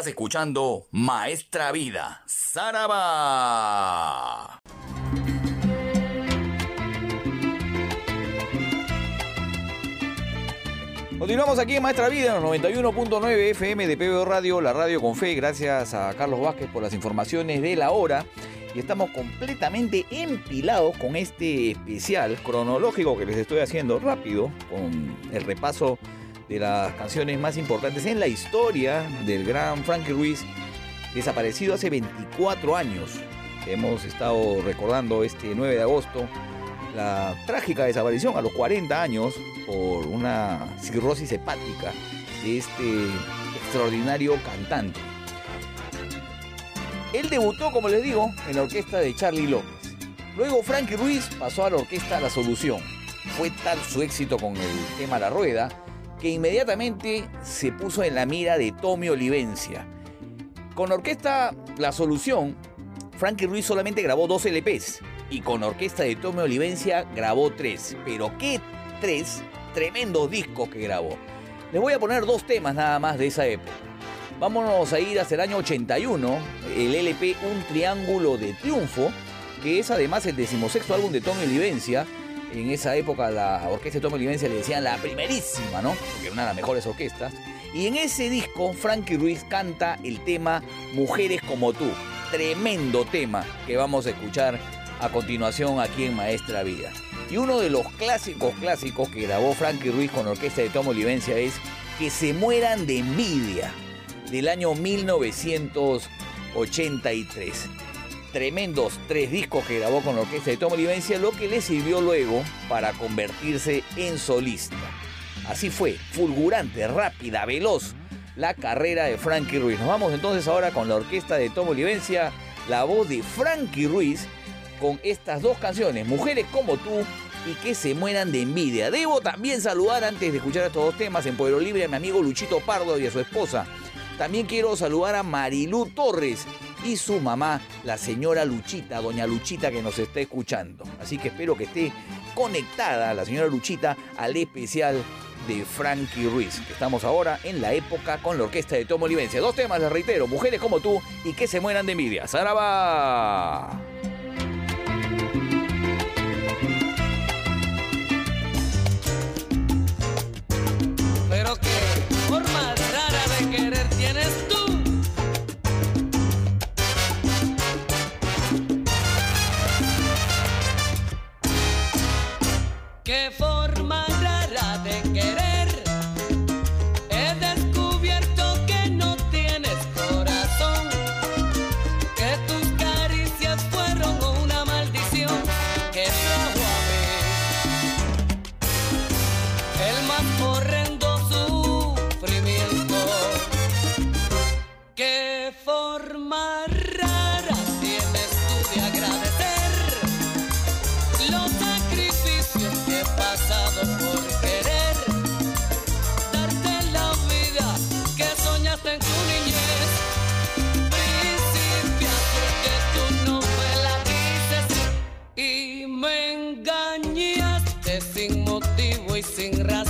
Estás escuchando Maestra Vida, Saraba. Continuamos aquí en Maestra Vida, en los 91.9 FM de PBO Radio, la radio con fe. Gracias a Carlos Vázquez por las informaciones de la hora. Y estamos completamente empilados con este especial cronológico que les estoy haciendo rápido, con el repaso de las canciones más importantes en la historia del gran Frankie Ruiz, desaparecido hace 24 años. Hemos estado recordando este 9 de agosto la trágica desaparición a los 40 años por una cirrosis hepática de este extraordinario cantante. Él debutó, como les digo, en la orquesta de Charlie López. Luego Frankie Ruiz pasó a la orquesta La Solución. Fue tal su éxito con el tema La Rueda que inmediatamente se puso en la mira de Tommy Olivencia. Con orquesta La Solución, Frankie Ruiz solamente grabó dos LPs y con orquesta de Tommy Olivencia grabó tres. Pero qué tres tremendos discos que grabó. Les voy a poner dos temas nada más de esa época. Vámonos a ir hasta el año 81, el LP Un Triángulo de Triunfo, que es además el decimosexto álbum de Tommy Olivencia. En esa época la orquesta de Tommy Olivencia le decían la primerísima, ¿no? Porque era una de las mejores orquestas. Y en ese disco Frankie Ruiz canta el tema Mujeres como tú. Tremendo tema que vamos a escuchar a continuación aquí en Maestra Vida. Y uno de los clásicos clásicos que grabó Frankie Ruiz con la orquesta de Tommy Olivencia es Que se mueran de envidia del año 1983. Tremendos tres discos que grabó con la orquesta de Tom Olivencia, lo que le sirvió luego para convertirse en solista. Así fue, fulgurante, rápida, veloz, la carrera de Frankie Ruiz. Nos vamos entonces ahora con la orquesta de Tom Olivencia, la voz de Frankie Ruiz, con estas dos canciones, Mujeres como tú y que se mueran de envidia. Debo también saludar antes de escuchar estos dos temas en Pueblo Libre a mi amigo Luchito Pardo y a su esposa. También quiero saludar a Marilú Torres y su mamá, la señora Luchita, doña Luchita que nos está escuchando. Así que espero que esté conectada la señora Luchita al especial de Frankie Ruiz, que estamos ahora en la época con la orquesta de Tomo Olivencia. Dos temas, les reitero, Mujeres como tú y que se mueran de envidia. ¡Saraba! Pero qué forma rara de querer tienes tú. Qué forma sin razón.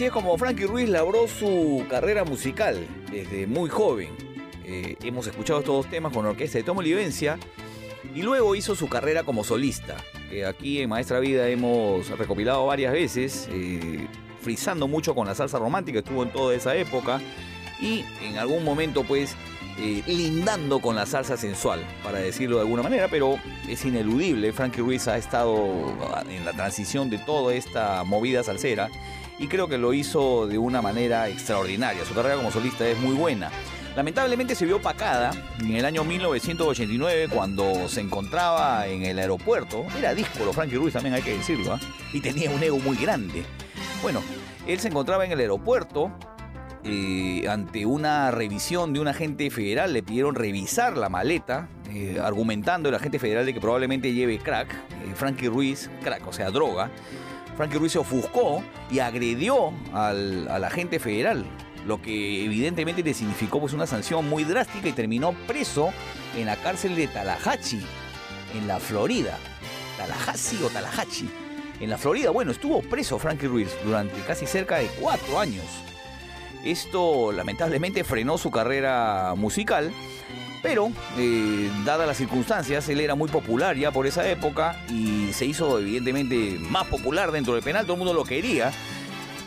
Así es como Frankie Ruiz labró su carrera musical desde muy joven. Eh, hemos escuchado estos temas con la orquesta de Tomo Livencia y luego hizo su carrera como solista, que aquí en Maestra Vida hemos recopilado varias veces, eh, frisando mucho con la salsa romántica, estuvo en toda esa época y en algún momento pues eh, lindando con la salsa sensual, para decirlo de alguna manera, pero es ineludible, Frankie Ruiz ha estado en la transición de toda esta movida salsera y creo que lo hizo de una manera extraordinaria, su carrera como solista es muy buena. Lamentablemente se vio opacada en el año 1989 cuando se encontraba en el aeropuerto. Era díscolo Frankie Ruiz también hay que decirlo, ¿ah? y tenía un ego muy grande. Bueno, él se encontraba en el aeropuerto eh, ante una revisión de un agente federal, le pidieron revisar la maleta, eh, argumentando el agente federal de que probablemente lleve crack, eh, Frankie Ruiz, crack, o sea, droga. Frankie Ruiz se ofuscó y agredió al, al agente federal, lo que evidentemente le significó pues, una sanción muy drástica y terminó preso en la cárcel de Tallahatchie, en la Florida. Tallahassee o Tallahatchie. En la Florida, bueno, estuvo preso Frankie Ruiz durante casi cerca de cuatro años. Esto lamentablemente frenó su carrera musical, pero eh, dadas las circunstancias, él era muy popular ya por esa época y se hizo evidentemente más popular dentro del penal, todo el mundo lo quería.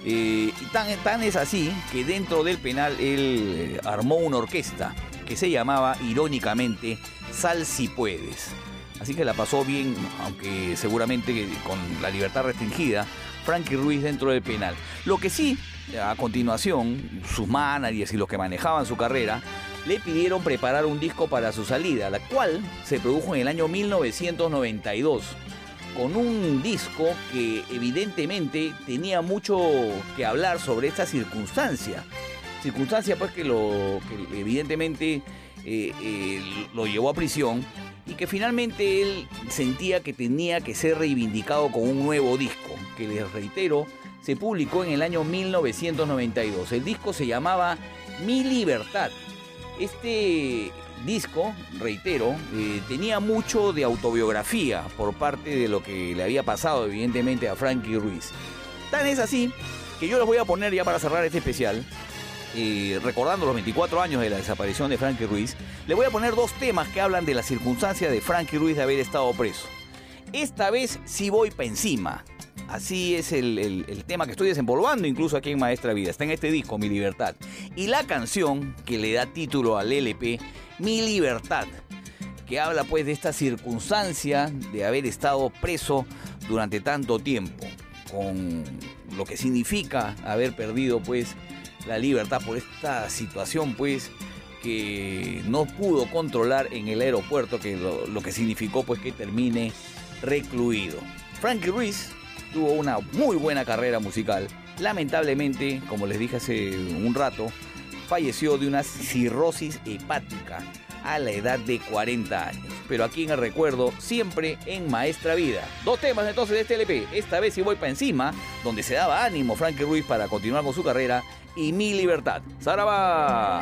Eh, y tan, es así que dentro del penal él eh, armó una orquesta que se llamaba irónicamente Sal si puedes. Así que la pasó bien, aunque seguramente con la libertad restringida, Frankie Ruiz dentro del penal. Lo que sí, a continuación, sus managers y los que manejaban su carrera le pidieron preparar un disco para su salida, la cual se produjo en el año 1992 con un disco que evidentemente tenía mucho que hablar sobre esta circunstancia. Circunstancia pues que, lo, que evidentemente eh, eh, lo llevó a prisión y que finalmente él sentía que tenía que ser reivindicado con un nuevo disco, que les reitero, se publicó en el año 1992. El disco se llamaba Mi Libertad. Este disco, reitero, eh, tenía mucho de autobiografía por parte de lo que le había pasado evidentemente a Frankie Ruiz. Tan es así que yo les voy a poner ya para cerrar este especial, eh, recordando los 24 años de la desaparición de Frankie Ruiz, le voy a poner dos temas que hablan de la circunstancia de Frankie Ruiz de haber estado preso. Esta vez sí voy para encima. Así es el, el- tema que estoy desempolvando incluso aquí en Maestra Vida. Está en este disco, Mi Libertad. Y la canción que le da título al LP, Mi Libertad. Que habla pues de esta circunstancia de haber estado preso durante tanto tiempo. Con lo que significa haber perdido pues la libertad por esta situación pues que no pudo controlar en el aeropuerto, que lo, lo que significó pues que termine recluido. Frankie Ruiz tuvo una muy buena carrera musical. Lamentablemente, como les dije hace un rato, falleció de una cirrosis hepática a la edad de 40 años. Pero aquí en el recuerdo, siempre en Maestra Vida. Dos temas entonces de este LP. Esta vez sí voy para encima, donde se daba ánimo Frankie Ruiz para continuar con su carrera. Y Mi Libertad. ¡Saraba!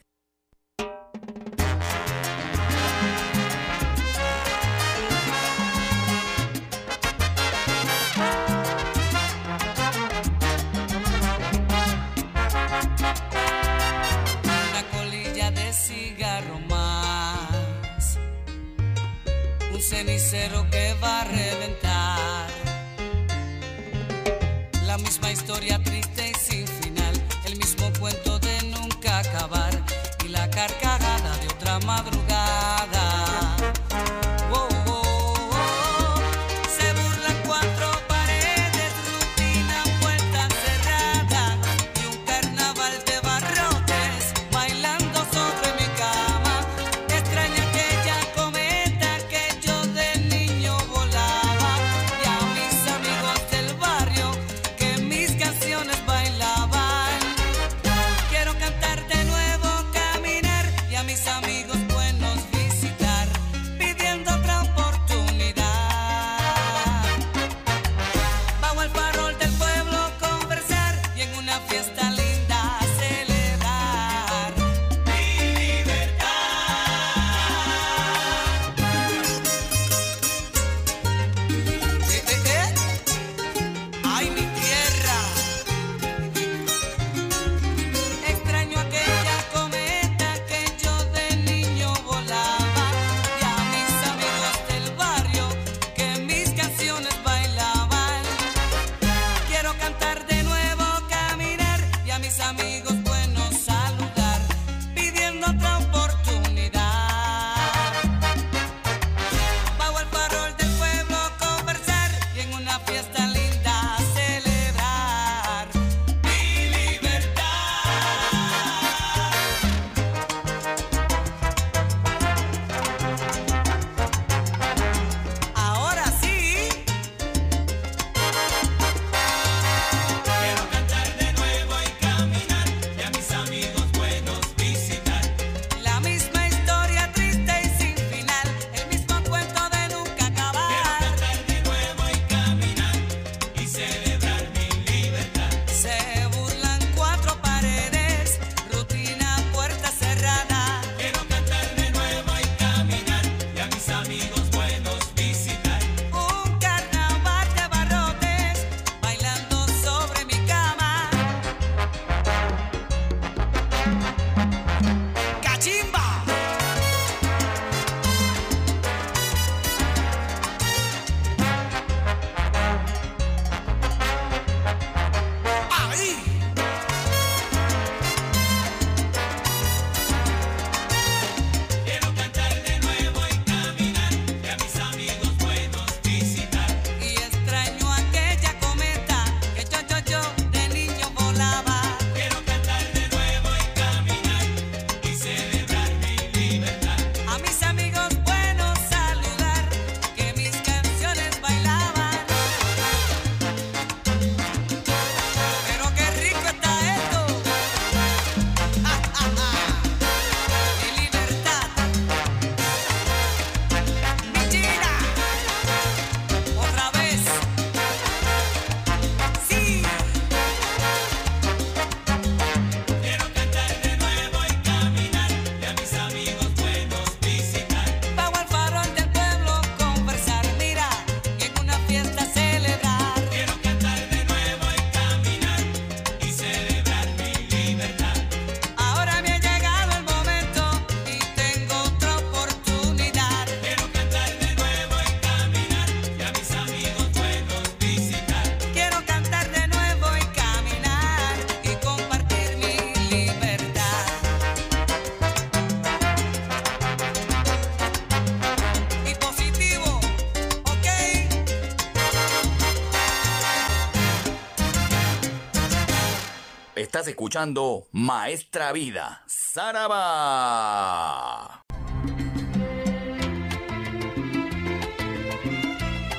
Estás escuchando Maestra Vida, Saraba.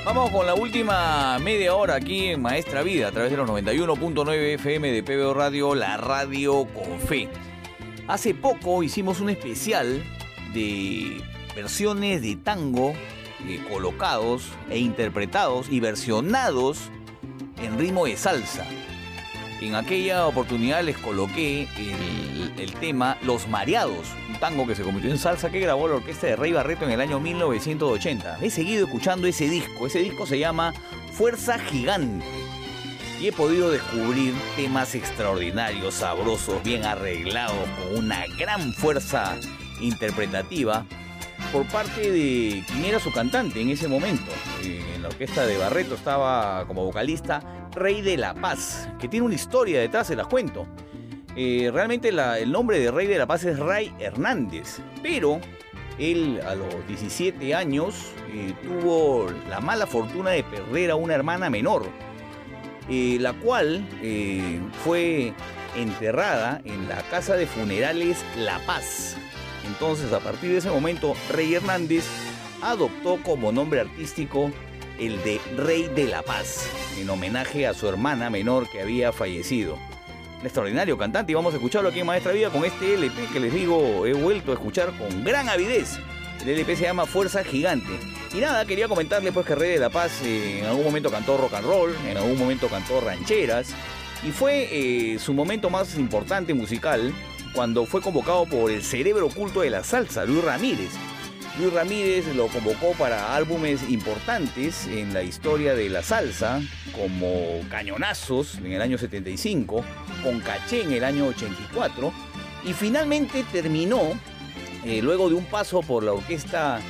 Vamos con la última media hora aquí en Maestra Vida a través de los 91.9 FM de PBO Radio, la radio con fe. Hace poco hicimos un especial de versiones de tango eh, colocados e interpretados y versionados en ritmo de salsa. En aquella oportunidad les coloqué el, tema Los Mareados, un tango que se convirtió en salsa que grabó la orquesta de Rey Barreto en el año 1980. He seguido escuchando ese disco, ese disco se llama Fuerza Gigante y he podido descubrir temas extraordinarios, sabrosos, bien arreglados, con una gran fuerza interpretativa por parte de quien era su cantante en ese momento. Eh, En la orquesta de Barreto estaba como vocalista Rey de la Paz, que tiene una historia detrás, se las cuento. Eh, realmente el nombre de Rey de la Paz es Ray Hernández, pero él a los 17 años eh, tuvo la mala fortuna de perder a una hermana menor, eh, la cual fue enterrada en la casa de funerales La Paz. Entonces, a partir de ese momento, Rey Hernández adoptó como nombre artístico el de Rey de la Paz, en homenaje a su hermana menor que había fallecido. Un extraordinario cantante y vamos a escucharlo aquí en Maestra Vida con este LP que les digo he vuelto a escuchar con gran avidez. El LP se llama Fuerza Gigante. Y nada, quería comentarle pues que Rey de la Paz eh, en algún momento cantó rock and roll, en algún momento cantó rancheras y fue eh, su momento más importante musical cuando fue convocado por el cerebro oculto de la salsa, Luis Ramírez. Luis Ramírez lo convocó para álbumes importantes en la historia de la salsa, como Cañonazos en el año 75, Con Caché en el año 84, y finalmente terminó, eh, luego de un paso por la orquesta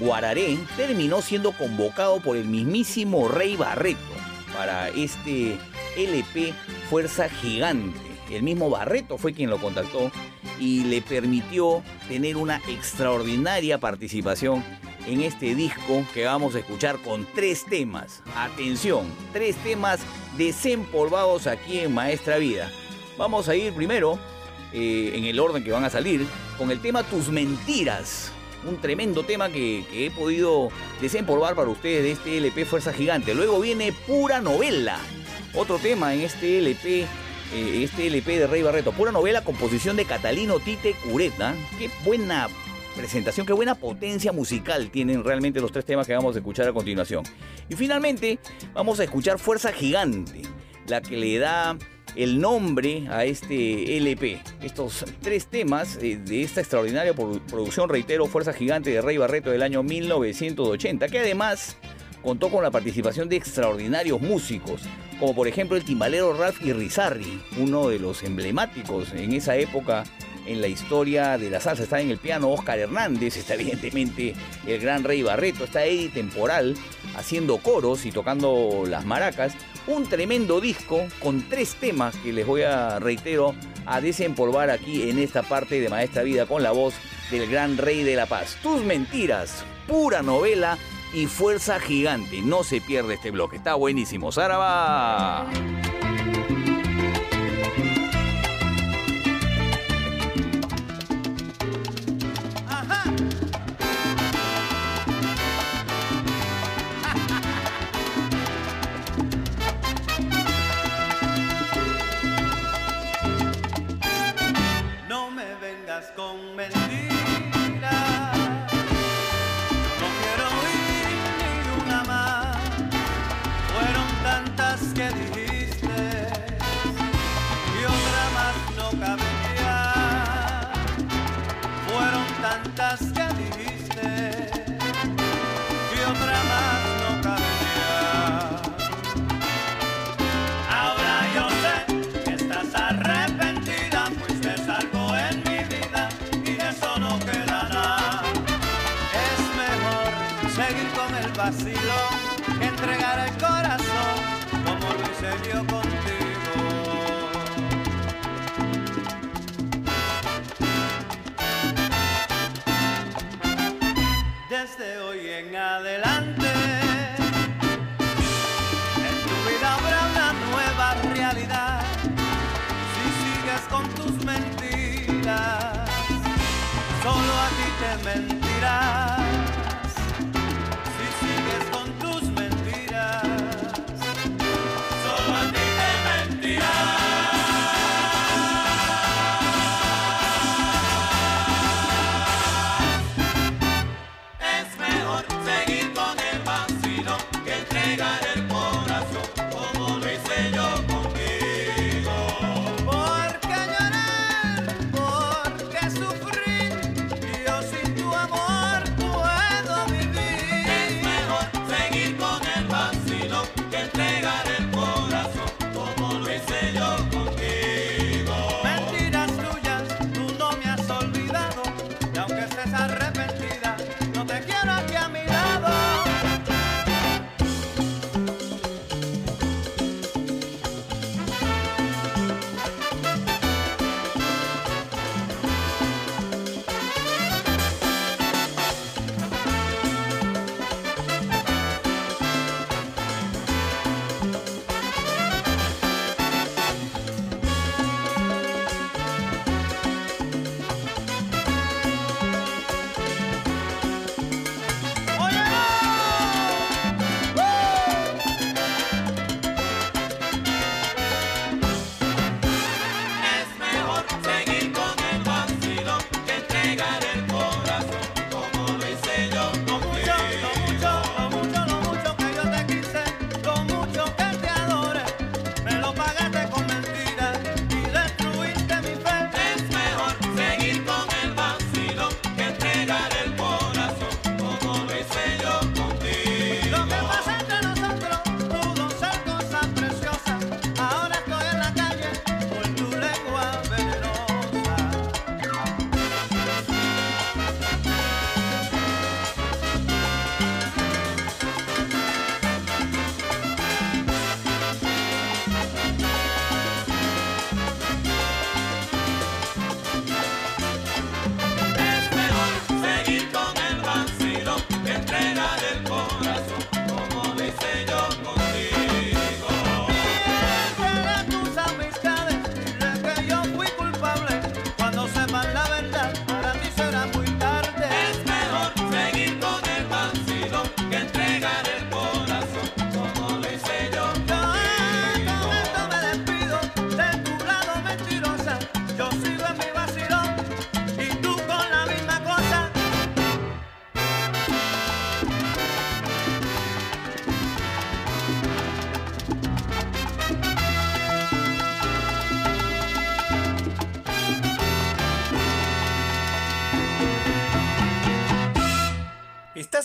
Guararé, terminó siendo convocado por el mismísimo Rey Barreto para este LP Fuerza Gigante. El mismo Barreto fue quien lo contactó y le permitió tener una extraordinaria participación en este disco que vamos a escuchar con tres temas. Atención, tres temas desempolvados aquí en Maestra Vida. Vamos a ir primero, eh, en el orden que van a salir, con el tema Tus Mentiras. Un tremendo tema que, que he podido desempolvar para ustedes de este LP Fuerza Gigante. Luego viene Pura Novela. Otro tema en este LP eh, este LP de Rey Barreto. Pura novela, composición de Catalino Tite Cureta. Qué buena presentación, qué buena potencia musical tienen realmente los tres temas que vamos a escuchar a continuación. Y finalmente vamos a escuchar Fuerza Gigante, la que le da el nombre a este LP. Estos tres temas eh, de esta extraordinaria produ- producción, reitero, Fuerza Gigante de Rey Barreto del año 1980, que además contó con la participación de extraordinarios músicos, como por ejemplo el timbalero Ralph Irizarry, uno de los emblemáticos en esa época en la historia de la salsa. Está en el piano Oscar Hernández, está evidentemente el gran Rey Barreto, está Eddie Temporal haciendo coros y tocando las maracas. Un tremendo disco con tres temas que les voy a, reitero, a desempolvar aquí en esta parte de Maestra Vida con la voz del gran Rey de la Paz. Tus mentiras, pura novela y fuerza gigante. No se pierde este bloque, está buenísimo. Saraba.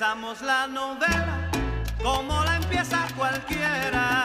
Empezamos la novela como la empieza cualquiera.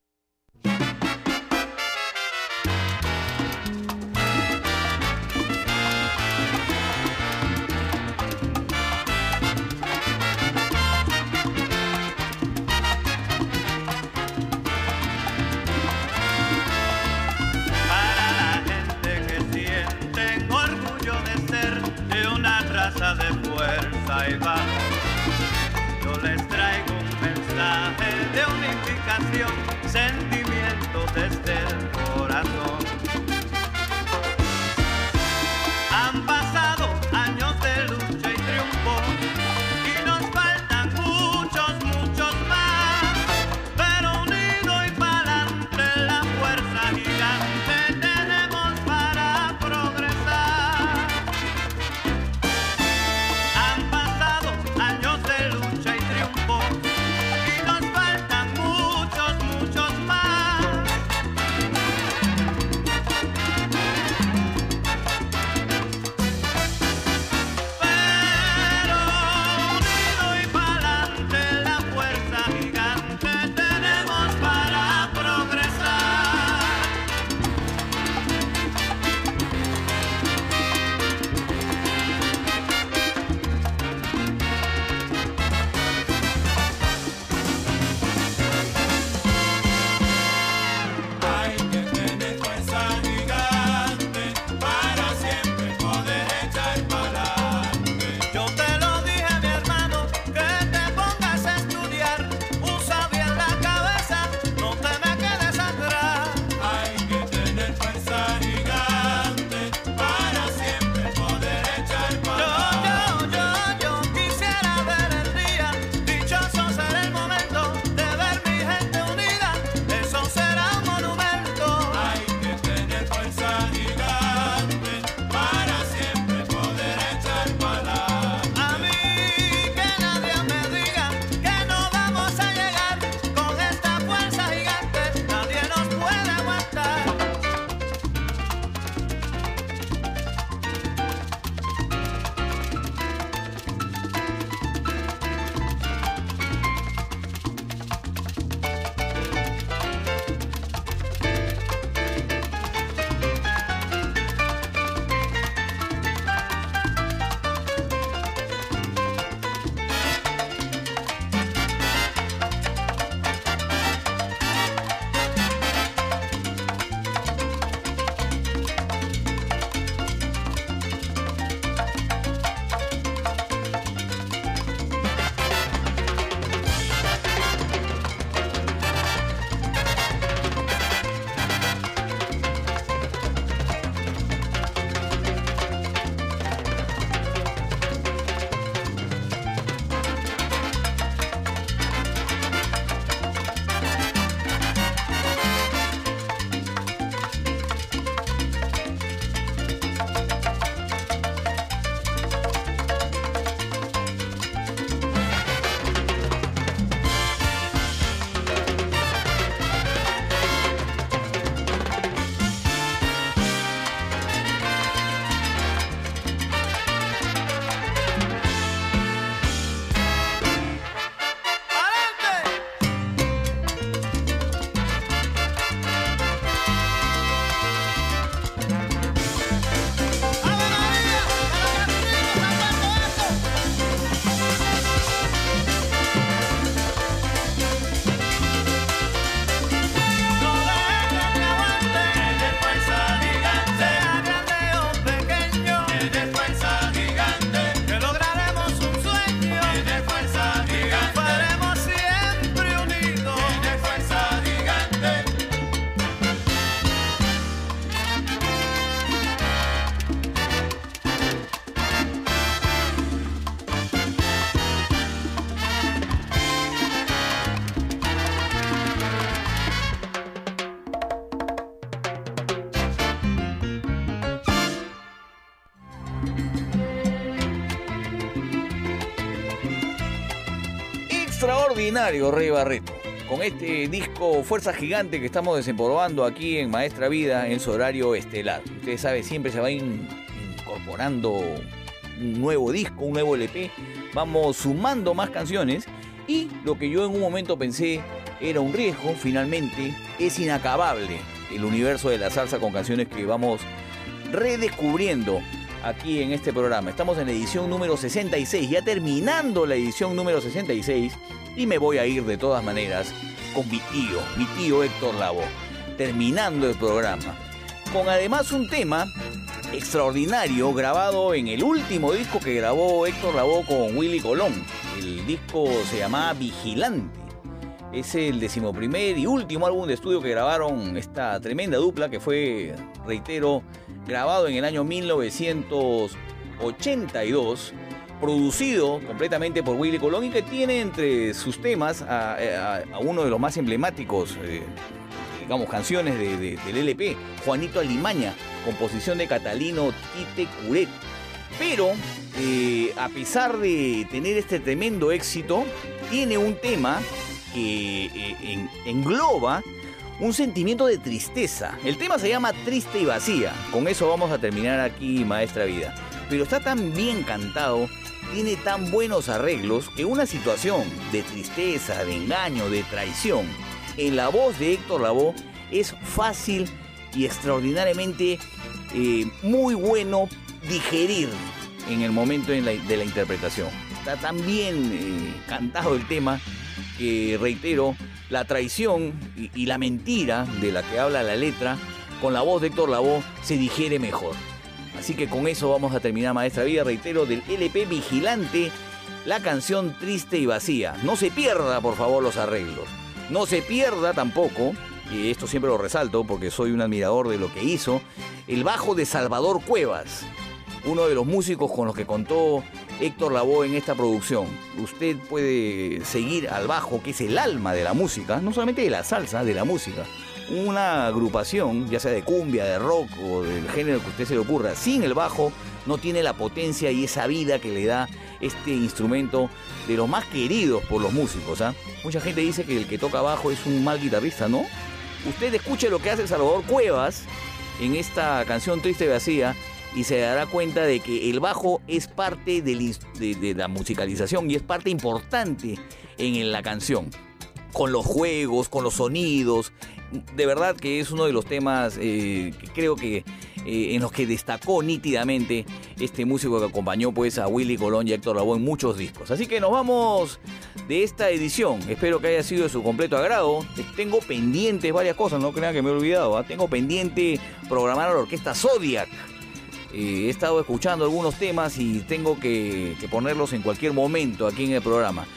canción. extraordinario Rey Barreto. Con este disco Fuerza Gigante que estamos desempolvando aquí en Maestra Vida en su horario estelar. Ustedes saben, siempre se va incorporando un nuevo disco, un nuevo LP. Vamos sumando más canciones y lo que yo en un momento pensé era un riesgo, finalmente es inacabable el universo de la salsa con canciones que vamos redescubriendo aquí en este programa. Estamos en la edición número 66, ya terminando la edición número 66 y me voy a ir de todas maneras con mi tío, mi tío Héctor Lavo, terminando el programa. Con además un tema extraordinario grabado en el último disco que grabó Héctor Lavoe con Willy Colón. El disco se llamaba Vigilante. Es el decimoprimer y último álbum de estudio que grabaron esta tremenda dupla que fue, reitero, grabado en el año 1982 producido completamente por Willy Colón y que tiene entre sus temas a, uno de los más emblemáticos, eh, digamos, canciones de- de- del LP, Juanito Alimaña, composición de Catalino Tite Curet. Pero, eh, a pesar de tener este tremendo éxito, tiene un tema que eh, en- engloba un sentimiento de tristeza. El tema se llama Triste y Vacía. Con eso vamos a terminar aquí, Maestra Vida. Pero está tan bien cantado, tiene tan buenos arreglos, que una situación de tristeza, de engaño, de traición, en la voz de Héctor Lavoe es fácil y extraordinariamente eh, muy bueno digerir en el momento de la interpretación. Está tan bien eh, cantado el tema que, reitero, la traición y, y la mentira de la que habla la letra, con la voz de Héctor Lavoe, se digiere mejor. Así que con eso vamos a terminar Maestra Vida, reitero, del LP Vigilante, la canción Triste y Vacía. No se pierda, por favor, los arreglos. No se pierda tampoco, y esto siempre lo resalto porque soy un admirador de lo que hizo, el bajo de Salvador Cuevas, uno de los músicos con los que contó Héctor Lavoe en esta producción. Usted puede seguir al bajo, que es el alma de la música, no solamente de la salsa, de la música. Una agrupación, ya sea de cumbia, de rock o del género que usted se le ocurra, sin el bajo no tiene la potencia y esa vida que le da este instrumento de los más queridos por los músicos. ¿ah? Mucha gente dice que el que toca bajo es un mal guitarrista, ¿no? Usted escuche lo que hace Salvador Cuevas en esta canción Triste Vacía y se dará cuenta de que el bajo es parte de la musicalización y es parte importante en la canción. Con los juegos, con los sonidos. De verdad que es uno de los temas eh, que creo que eh, en los que destacó nítidamente este músico que acompañó pues a Willy Colón y a Héctor Lavoe en muchos discos. Así que nos vamos de esta edición. Espero que haya sido de su completo agrado. Tengo pendientes varias cosas, no crean que me he olvidado. ¿ah? Tengo pendiente programar a la orquesta Zodiac. Eh, he estado escuchando algunos temas y tengo que, que ponerlos en cualquier momento aquí en el programa.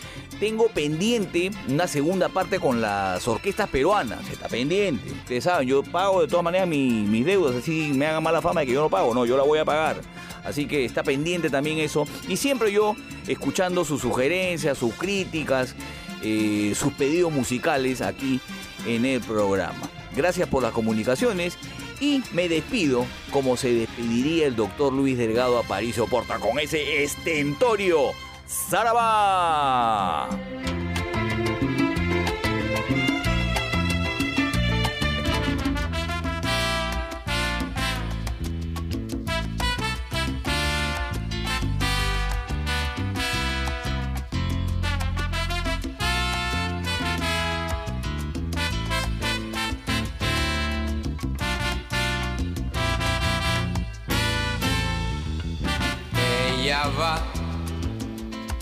Tengo pendiente una segunda parte con las orquestas peruanas. Está pendiente. Ustedes saben, yo pago de todas maneras mi- mis deudas. Así me hagan mala fama de que yo no pago. No, yo la voy a pagar. Así que está pendiente también eso. Y siempre yo escuchando sus sugerencias, sus críticas, eh, sus pedidos musicales aquí en el programa. Gracias por las comunicaciones y me despido como se despediría el doctor Luis Delgado Aparicio Porta con ese estentorio. ¡Zaraba! Ella va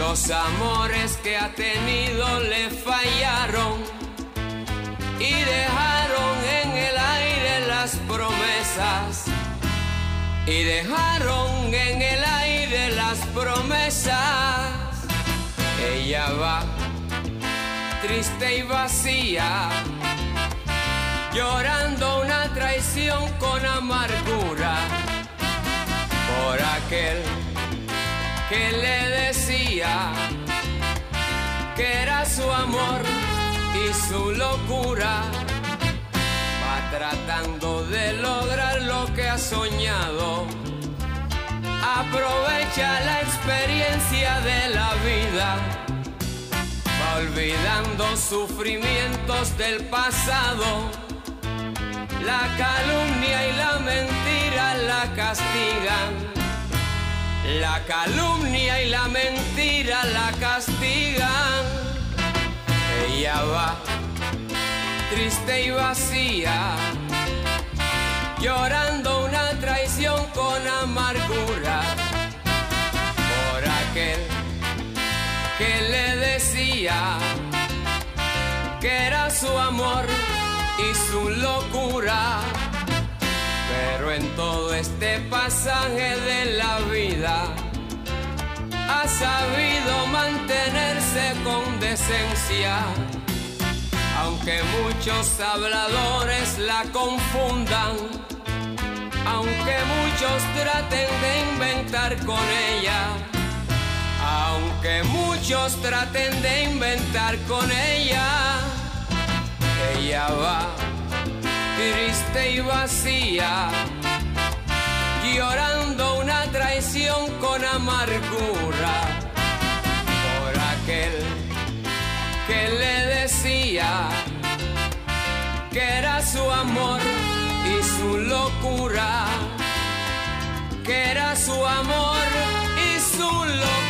Los amores que ha tenido le fallaron y dejaron en el aire las promesas. Y dejaron en el aire las promesas. Ella va triste y vacía llorando una traición con amargura por aquel que le decía que era su amor y su locura. Va tratando de lograr lo que ha soñado. Aprovecha la experiencia de la vida. Va olvidando sufrimientos del pasado La calumnia y la mentira la castigan. La calumnia y la mentira la castigan. Ella va triste y vacía, llorando una traición con amargura por aquel que le decía que era su amor y su locura. Pero en todo este pasaje de la vida ha sabido mantenerse con decencia. Aunque muchos habladores la confundan, aunque muchos traten de inventar con ella, aunque muchos traten de inventar con ella, ella va triste y vacía, llorando una traición con amargura por aquel que le decía que era su amor y su locura, que era su amor y su locura.